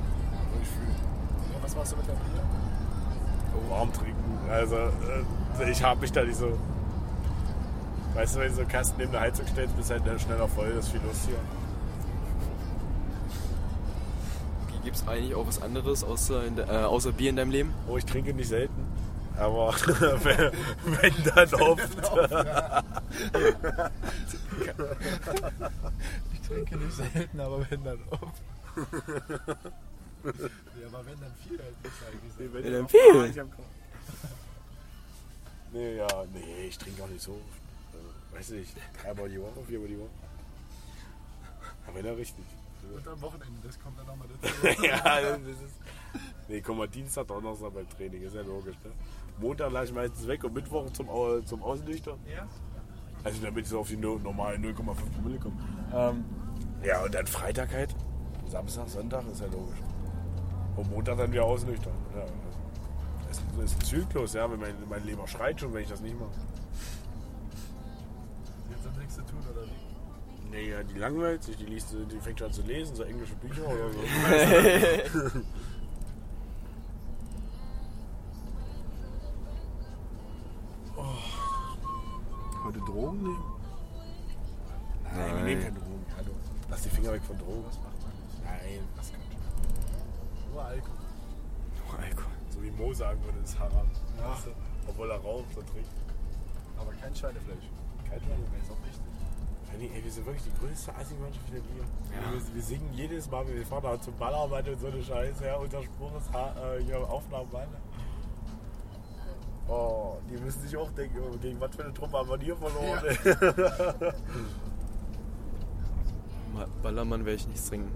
Ich fühle. Ja, was machst du mit deinem Bier? warm trinken. Also äh, ich habe mich da nicht so. Weißt du, wenn du so einen Kasten neben der Heizung stellst, bist halt schneller voll, das ist viel lustiger. Gibt es eigentlich auch was anderes außer, in de, äh, außer Bier in deinem Leben? Oh, ich trinke nicht selten. Aber wenn, wenn dann oft. Ich trinke nicht selten, aber wenn dann oft. ja, aber wenn dann viel, halt muss eigentlich wenn dann dann viel. Nee, ja, nee, ich trinke auch nicht so. oft. Also, weiß nicht, dreimal die Woche, viermal die Woche. Aber wenn dann richtig. Und am Wochenende, das kommt dann nochmal dazu. ja, das ist. Nee, guck mal, Dienstag, Donnerstag beim Training, ist ja logisch, ne? Montag lasse ich meistens weg und Mittwoch zum, Au- zum Ausnüchtern. Ja? Also damit ich so auf die no- normalen 0,5 Promille komme. Ähm, ja, und dann Freitag halt. Samstag, Sonntag ist ja logisch. Und Montag dann wieder ausnüchtern. Ja, das ist, ein Zyklus, ja. Wenn mein, mein Leber schreit schon, wenn ich das nicht mache. Jetzt hat nichts zu tun, oder wie? Nee, ja, die langweilt sich, die, liest, die fängt schon an zu lesen, so englische Bücher oder so. Heute Drogen nehmen? Nein, wir nehmen keine Drogen. Hallo. Lass die Finger weg von Drogen. Was macht man nicht? Nein, das kann schon. Nur Alkohol. Oh, Alkohol. So wie Mo sagen würde, ist Haram. Weißt du? Obwohl er raucht und trinkt. Aber kein Schweinefleisch. Kein Schweinefleisch, ist auch wichtig. Fanny, ey, wir sind wirklich die größte Assi-Mannschaft in der Liga. Wir, wir singen jedes Mal, wenn wir fahren da zum Ballermann und so eine Scheiße. Ja, unser Spruch ist ha äh, hier Aufnahmen. Oh, die müssen sich auch denken, oh, gegen was für eine Truppe haben wir hier verloren. ey. Ma- Ballermann werde ich nichts trinken.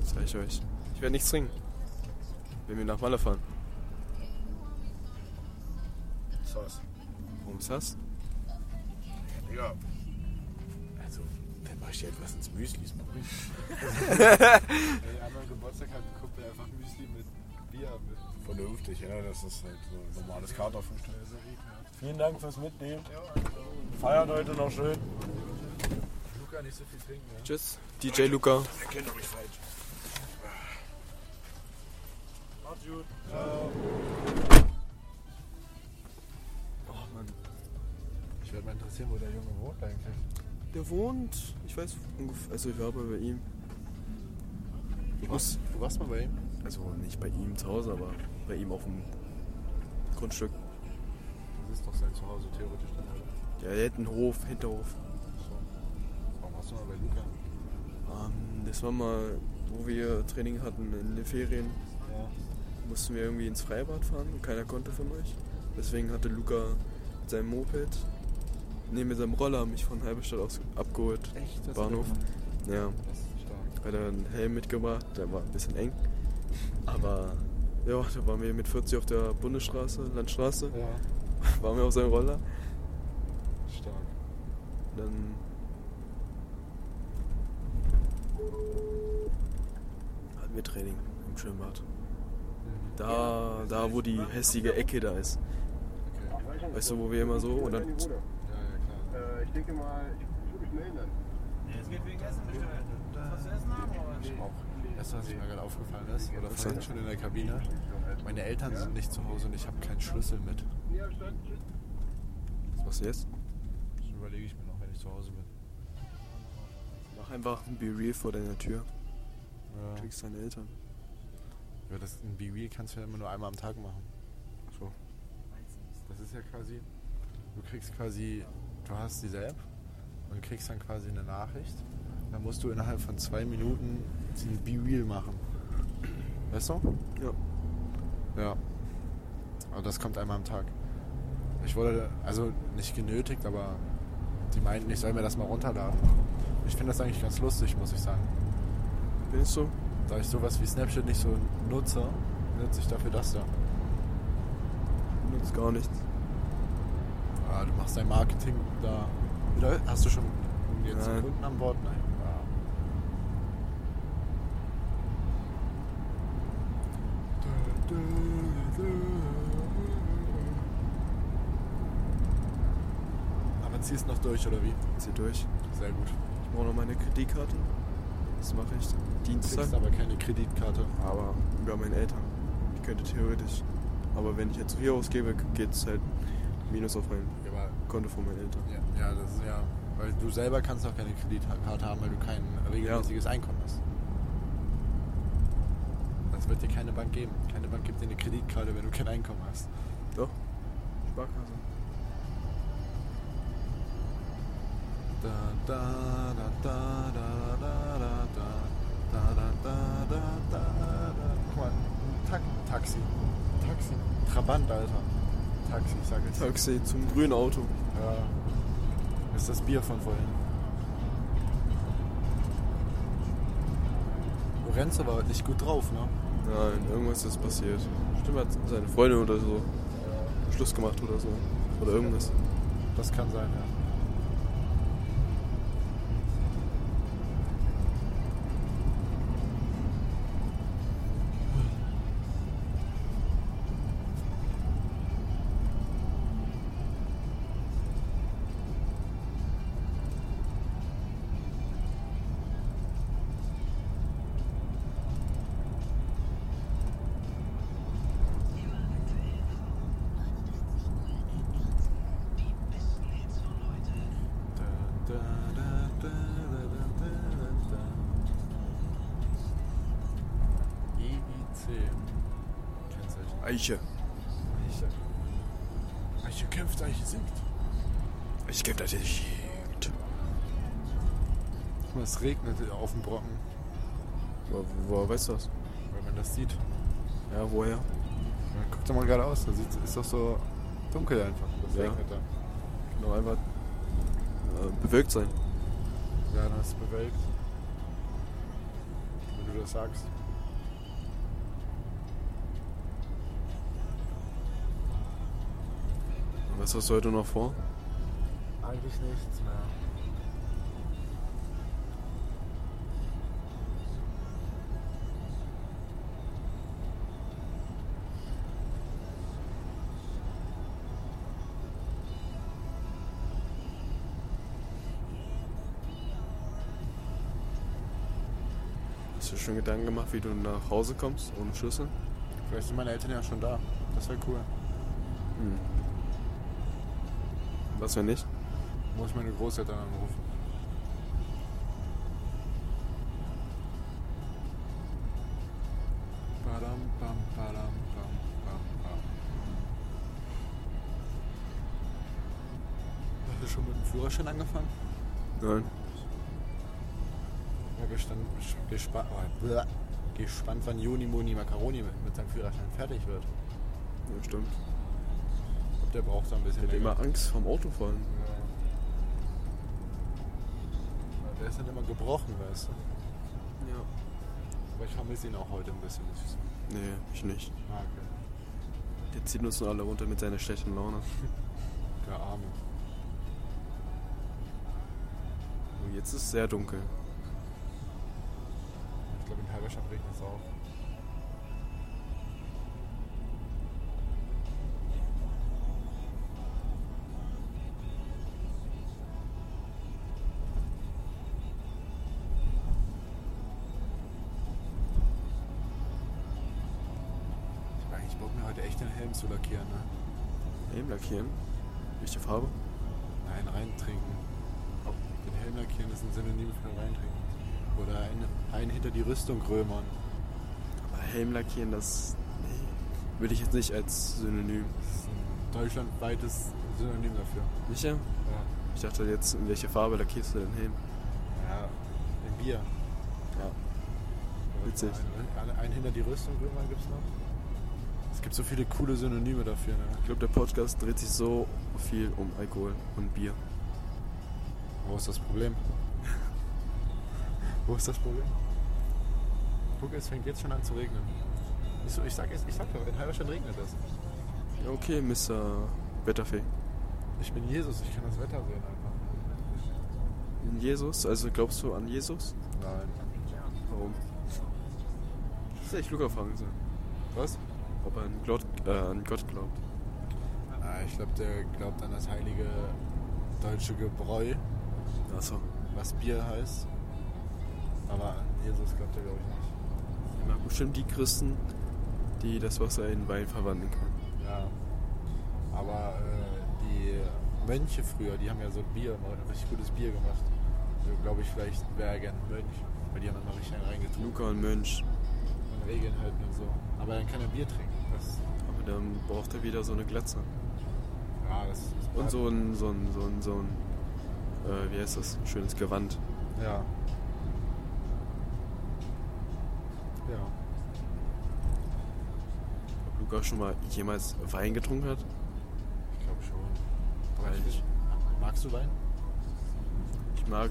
Das sage ich euch. Ich werde nichts trinken. Wenn wir nach Malle fahren. Sauce. Warum ist das? Ja. Also, dann mach ich dir etwas ins Müsli, ist mal. Ey, anderen Geburtstag hat ein Kumpel einfach Müsli mit Bier mit. Vernünftig, ja, das ist halt so ein normales Katerfrühstück. Vielen Dank fürs Mitnehmen. Feiert heute noch schön. Luca nicht so viel trinken, ja. Tschüss. DJ Luca. Erkennt euch falsch. Macht's gut. Oh Mann. Ich würde mal interessieren, wo der Junge wohnt eigentlich. Der wohnt, ich weiß ungefähr, also ich war mal bei ihm. Ich muss, Du warst mal bei ihm? also nicht bei ihm zu Hause, aber bei ihm auf dem Grundstück. Das ist doch sein Zuhause theoretisch dann, oder? Ja, der hat einen Hof, Hinterhof. Warum warst du mal bei Luca? Ähm, das war mal, wo wir Training hatten in den Ferien, Ja. mussten wir irgendwie ins Freibad fahren und keiner konnte von euch. Deswegen hatte Luca mit seinem Moped, nee, mit seinem Roller mich von Halberstadt aus abgeholt. Echt? Bahnhof. Ja, Das ist stark. hat er einen Helm mitgebracht, der war ein bisschen eng. Aber ja, da waren wir mit 40 auf der Bundesstraße, Landstraße, Ja, waren wir auf seinem Roller. stark. Dann hatten wir Training im Schwimmbad. Da, da wo die hässliche Ecke da ist. Okay. Weißt du, wo wir immer so und dann Ja, ja, klar. Äh, ich denke mal, ich, ich würde mich melden. Nee, es geht wegen Essen bestimmt. Was zu essen haben, oder? Auch. Erst, was mir gerade aufgefallen ist, oder vorhin schon in der Kabine, meine Eltern sind nicht zu Hause und ich habe keinen Schlüssel mit. was machst du jetzt? Das überlege ich mir noch, wenn ich zu Hause bin. Mach einfach ein Be Real vor deiner Tür. Ja. Kriegst deine Eltern. Ja, das ein Be Real kannst du ja immer nur einmal am Tag machen. So. Das ist ja quasi, du kriegst quasi, du hast diese App und kriegst dann quasi eine Nachricht. Dann musst du innerhalb von zwei Minuten diesen Be Real machen. Weißt du? Ja. Ja. Aber das kommt einmal am Tag. Ich wurde, also nicht genötigt, aber die meinten, ich soll mir das mal runterladen. Ich finde das eigentlich ganz lustig, muss ich sagen. Findest du? Da ich sowas wie Snapchat nicht so nutze, nutze ich dafür das da. Nutzt gar nichts. Ah, du machst dein Marketing da. Hast du schon jetzt Nein. Kunden an Bord? Ziehst noch durch, oder wie? Zieh durch. Sehr gut. Ich brauche noch meine Kreditkarte. Das mache ich Du Dienstag. kriegst aber keine Kreditkarte. Aber über meine Eltern. Ich könnte theoretisch. Aber wenn ich jetzt hier ausgebe, geht es halt minus auf mein Ja, Konto von meinen Eltern. Ja, ja, das ist ja. Weil du selber kannst auch keine Kreditkarte haben, weil du kein regelmäßiges Einkommen hast. Das wird dir keine Bank geben. Keine Bank gibt dir eine Kreditkarte, wenn du kein Einkommen hast. Doch. Sparkasse. Guck mal, Ta Taxi. Taxi. Trabant, Alter. Taxi, ich sag jetzt. Taxi zum grünen Auto. Ja. Das ist das Bier von vorhin. Lorenzo war heute nicht gut drauf, ne? Nein, irgendwas ist passiert. Stimmt, hat seine Freundin oder so Schluss gemacht oder so. Oder irgendwas. Das kann sein, ja. Du das? weil man das sieht. Ja, woher? Ja, guck doch mal geradeaus, da sieht, ist doch so dunkel einfach. Das Ja. regnet da. Genau, einfach äh, bewölkt sein. Ja, dann ist es bewölkt. Wenn du das sagst. Und was hast du heute noch vor? Eigentlich nichts mehr. Hast du schon Gedanken gemacht, wie du nach Hause kommst ohne Schlüssel? Vielleicht sind meine Eltern ja schon da. Das wäre cool. Hm. Was wenn nicht? Muss ich meine Großeltern anrufen. Badam, bam, badam, bam, bam, bam. heute schon mit dem Führerschein angefangen? Nein. Gespannt, gespannt, oh, gespannt, wann Juni Moni Macaroni mit, mit seinem Führerschein fertig wird. Ja, stimmt. Ich glaub, der braucht da ein bisschen Ich hatte länger. immer Angst vorm Autofahren. Ja. Der ist dann immer gebrochen, weißt du. Ja. Aber ich vermisse ihn auch heute ein bisschen. Nee, ich nicht. Ah, okay. Der zieht uns nur alle runter mit seiner schlechten Laune. Der Arme. Und jetzt ist es sehr dunkel. Halberstadt regnet es auch. Ich Bock, mir heute echt den Helm zu lackieren, ne? Helm lackieren. Welche Farbe? Nein, reintrinken. Den Helm lackieren ist ein Synonym für reintrinken. Oder ein, ein hinter die Rüstung römern. Aber Helm lackieren, das. Nee. Würde ich jetzt nicht als Synonym. Das ist ein deutschlandweites Synonym dafür. Sicher? Ja. Ich dachte jetzt, in welche Farbe lackierst du den Helm? Ja, ein Bier. Ja. Witzig. Ein, ein, ein hinter die Rüstung römern gibt's noch. Es gibt so viele coole Synonyme dafür, ne? Ich glaube, der Podcast dreht sich so viel um Alkohol und Bier. Wo ist das Problem? Wo ist das Problem? Guck, es fängt jetzt schon an zu regnen. Ich, so, ich sag, es- ich sag doch, in Halberstadt regnet es. Ja, okay, Mr. Wetterfee. Ich bin Jesus, ich kann das Wetter sehen einfach. In Jesus? Also glaubst du an Jesus? Nein. Warum? Das ist echt Luca fragen sollen. Was? Ob er an Gott, äh, an Gott glaubt. Ah, ich glaube, der glaubt an das heilige deutsche Gebräu, Achso. was Bier heißt. Aber an Jesus glaubt er, glaube ich, nicht. Mag bestimmt die Christen, die das Wasser in Wein verwandeln können. Ja. Aber äh, die Mönche früher, die haben ja so Bier, immer richtig gutes Bier gemacht. Also glaube ich, vielleicht wäre er gerne Mönch. Weil die haben immer richtig reingetrunken. Luca und Mönch. Und Regeln halten und so. Aber dann kann er Bier trinken. Das, Aber dann braucht er wieder so eine Glatze. ja, das ist. Und so ein, so ein, so ein, so ein, äh, wie heißt das? Schönes Gewand. Ja. Ja. Ob Luca schon mal jemals Wein getrunken hat? Ich glaube schon. Weil ich, magst du Wein? Ich mag.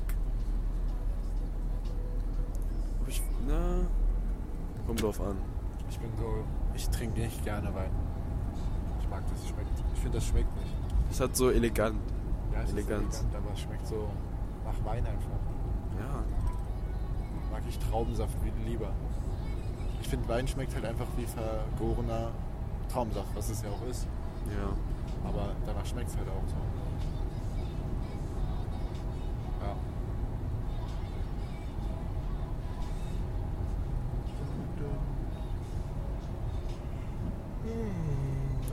Ob ich. Na. Kommt drauf an. Ich bin so. Ich trinke nicht gerne Wein. Ich mag das, schmeckt. Ich finde, das schmeckt nicht. Es hat so elegant. Ja, es Eleganz. ist elegant, aber es schmeckt so nach Wein einfach. Ja. Mag ich Traubensaft lieber. Ich finde, Wein schmeckt halt einfach wie vergorener Traubensaft, was es ja auch ist. Ja. Aber danach schmeckt es halt auch so. Ja.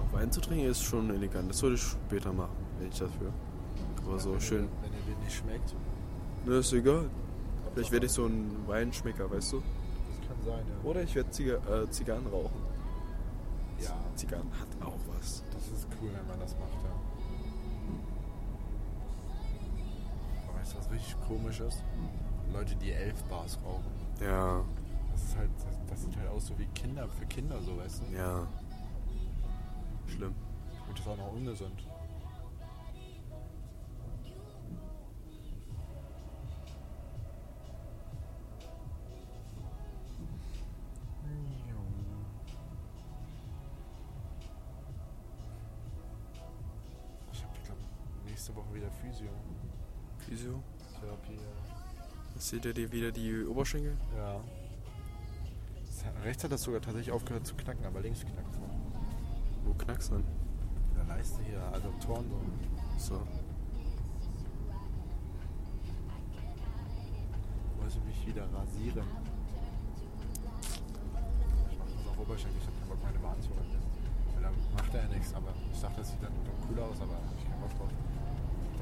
Auch Wein zu trinken ist schon elegant. Das würde ich später machen, wenn ich dafür. Aber so wenn schön. Ihr, wenn ihr den nicht schmeckt, Ne, ist egal. Vielleicht werde ich so ein Weinschmecker, weißt du? Sein, ja. Oder ich werde Ziga äh, Zigarren rauchen. Ja, Zigarren hat auch was. das ist cool, wenn man das macht, ja. Weißt du, was richtig komisch ist? Leute, die elf Bars rauchen. Ja, Das ist halt, das, das sieht halt aus so wie Kinder, für Kinder so, weißt du? ja. Schlimm. Und das ist auch noch ungesund. Nächste Woche wieder Physio. Physio. Therapie. Jetzt seht ihr dir wieder die Oberschenkel? Ja. Rechts hat das sogar tatsächlich aufgehört zu knacken, aber links knackt es noch. Wo knackst du denn? In der Leiste hier, also Toren so. So. wollte mich wieder rasieren. Ich mache das auf Oberschenkel, ich habe keinen Bock, meine Bahn zu rasieren. Weil da macht er ja nichts, aber ich dachte, das sieht dann doch cool aus, aber ich keinen Bock drauf.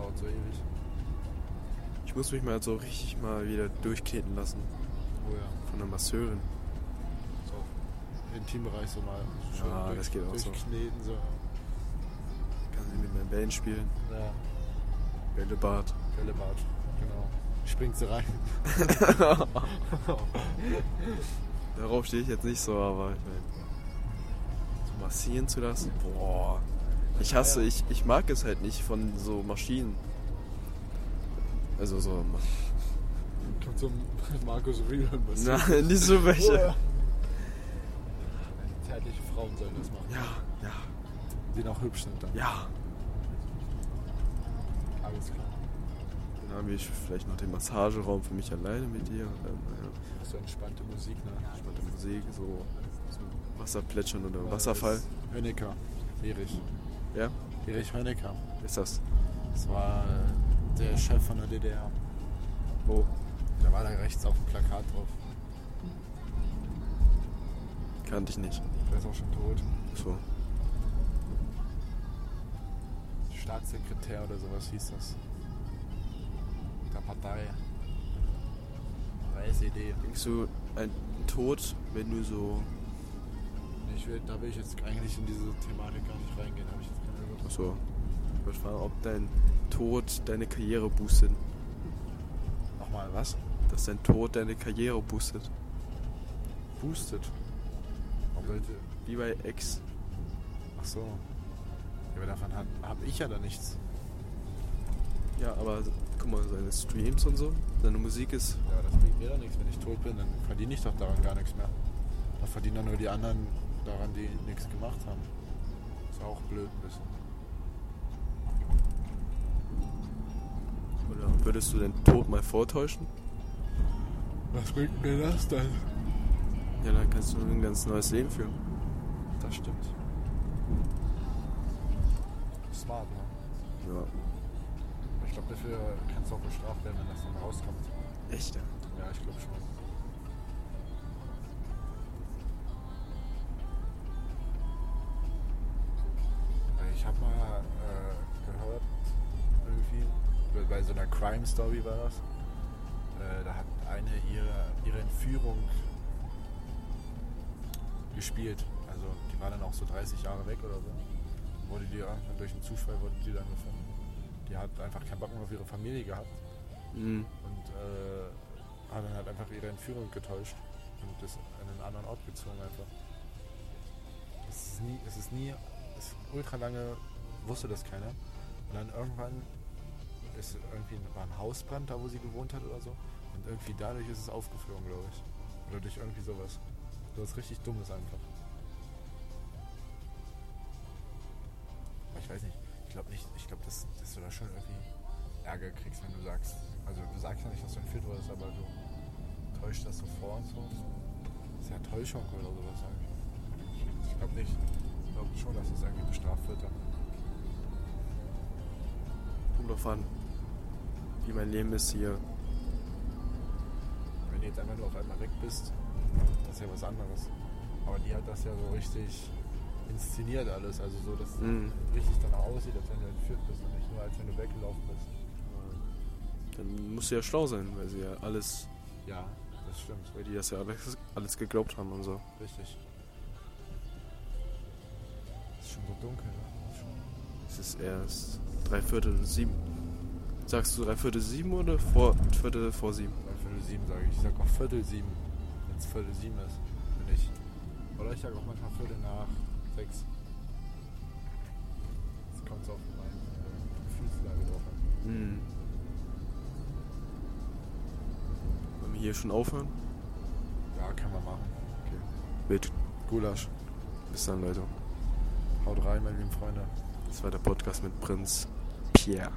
Dauert so ewig. Ich muss mich mal so richtig mal wieder durchkneten lassen. Oh ja. Von einer Masseurin. So Intimbereich so mal schön Ja, das geht auch so. durchkneten. So. Kann sie mit meinen Bällen spielen. Ja. Bällebad. Bällebad. Genau. Springt sie rein. Darauf stehe ich jetzt nicht so, aber ich mein, so massieren zu lassen, boah. Ich hasse, ich, ich mag es halt nicht von so Maschinen. Also so. Kommt so ein Markus Rühl. Nein, nicht so welche. Zärtliche Frauen sollen das machen. Ja, ja, Die noch hübsch sind dann. ja. Alles klar. Dann habe ich vielleicht noch den Massageraum für mich alleine mit dir. Dann, naja, So entspannte Musik, ne? spannende Musik, so, so Wasserplätschern oder Wasserfall. Hönecker. Erich. Ja, Erich Hönecker. wer ist das? Das war äh, der Chef von der DDR. Wo? Der war da rechts auf dem Plakat drauf. Kannte ich nicht. Der ist auch schon tot. So. Staatssekretär oder sowas hieß das. Der Partei. SED. Denkst du, ein Tod, wenn du so. Ich will, da will ich jetzt eigentlich in diese Thematik gar nicht reingehen. Da habe ich jetzt Lust. Achso. Ich wollte fragen, ob dein Tod deine Karriere boostet. Nochmal, was? Dass dein Tod deine Karriere boostet. Boostet. Wie bei Ex. Ach so. Ja, aber davon habe hab ich ja da nichts. Ja, aber guck mal, seine Streams und so, seine Musik ist. Ja, aber das bringt mir doch nichts. Wenn ich tot bin, dann verdiene ich doch daran gar nichts mehr. Da verdienen dann nur die anderen daran, die nichts gemacht haben. Ist auch blöd ein bisschen. Würdest du den Tod mal vortäuschen? Was bringt mir das denn? Ja, dann kannst du ein ganz neues Leben führen. Das stimmt. Smart, ne? Ja. Ich glaube, dafür kannst du auch bestraft werden, wenn das dann rauskommt. Echt? ja? Ja, ich glaube schon. Story war das. Äh, da hat eine ihre, ihre Entführung gespielt. Also die war dann auch so 30 Jahre weg oder so. Wurde die irgendwann durch einen Zufall wurde die dann gefunden. Die hat einfach keinen Bock mehr auf ihre Familie gehabt Mhm. und äh, hat dann halt einfach ihre Entführung getäuscht und ist an einen anderen Ort gezogen einfach. Es ist nie, es ist nie, es ist ultra lange wusste das keiner. Und dann irgendwann ist irgendwie war ein Hausbrand da, wo sie gewohnt hat oder so. Und irgendwie dadurch ist es aufgeflogen, glaube ich. Oder durch irgendwie sowas. So was richtig Dummes einfach. Ich weiß nicht. Ich glaube nicht, ich glaube, dass, dass du da schon irgendwie Ärger kriegst, wenn du sagst. Also du sagst ja nicht, dass du entführt wurdest, aber du täuscht das so vor und so. Das ist ja Täuschung oder sowas. sag ich. Glaube nicht. Ich glaube schon, dass es irgendwie bestraft wird dann. Kommt drauf an, wie mein Leben ist hier. Wenn du jetzt einfach nur auf einmal weg bist, das ist ja was anderes. Aber die hat das ja so richtig inszeniert alles. Also so, dass es Mhm. richtig danach aussieht, als wenn du entführt bist und nicht nur als wenn du weggelaufen bist. Dann musst du ja schlau sein, weil sie ja alles, Ja, das stimmt. weil die das ja alles, alles geglaubt haben und so. Richtig. ist schon so dunkel, ne? Es ist erst drei Viertel sieben. Sagst du drei Viertel sieben oder vor, Viertel vor sieben? Bei Viertel sieben sage ich. Ich sag auch Viertel sieben, wenn es Viertel sieben ist. Bin ich. Oder ich sage auch manchmal Viertel nach sechs. Das kommt so auf meine Gefühlslage drauf an. Hm. Wollen wir hier schon aufhören? Ja, kann man machen. Wild. Gulasch. Bis dann, Leute. Haut rein, meine lieben Freunde. Das war der Podcast mit Prinz Pierre.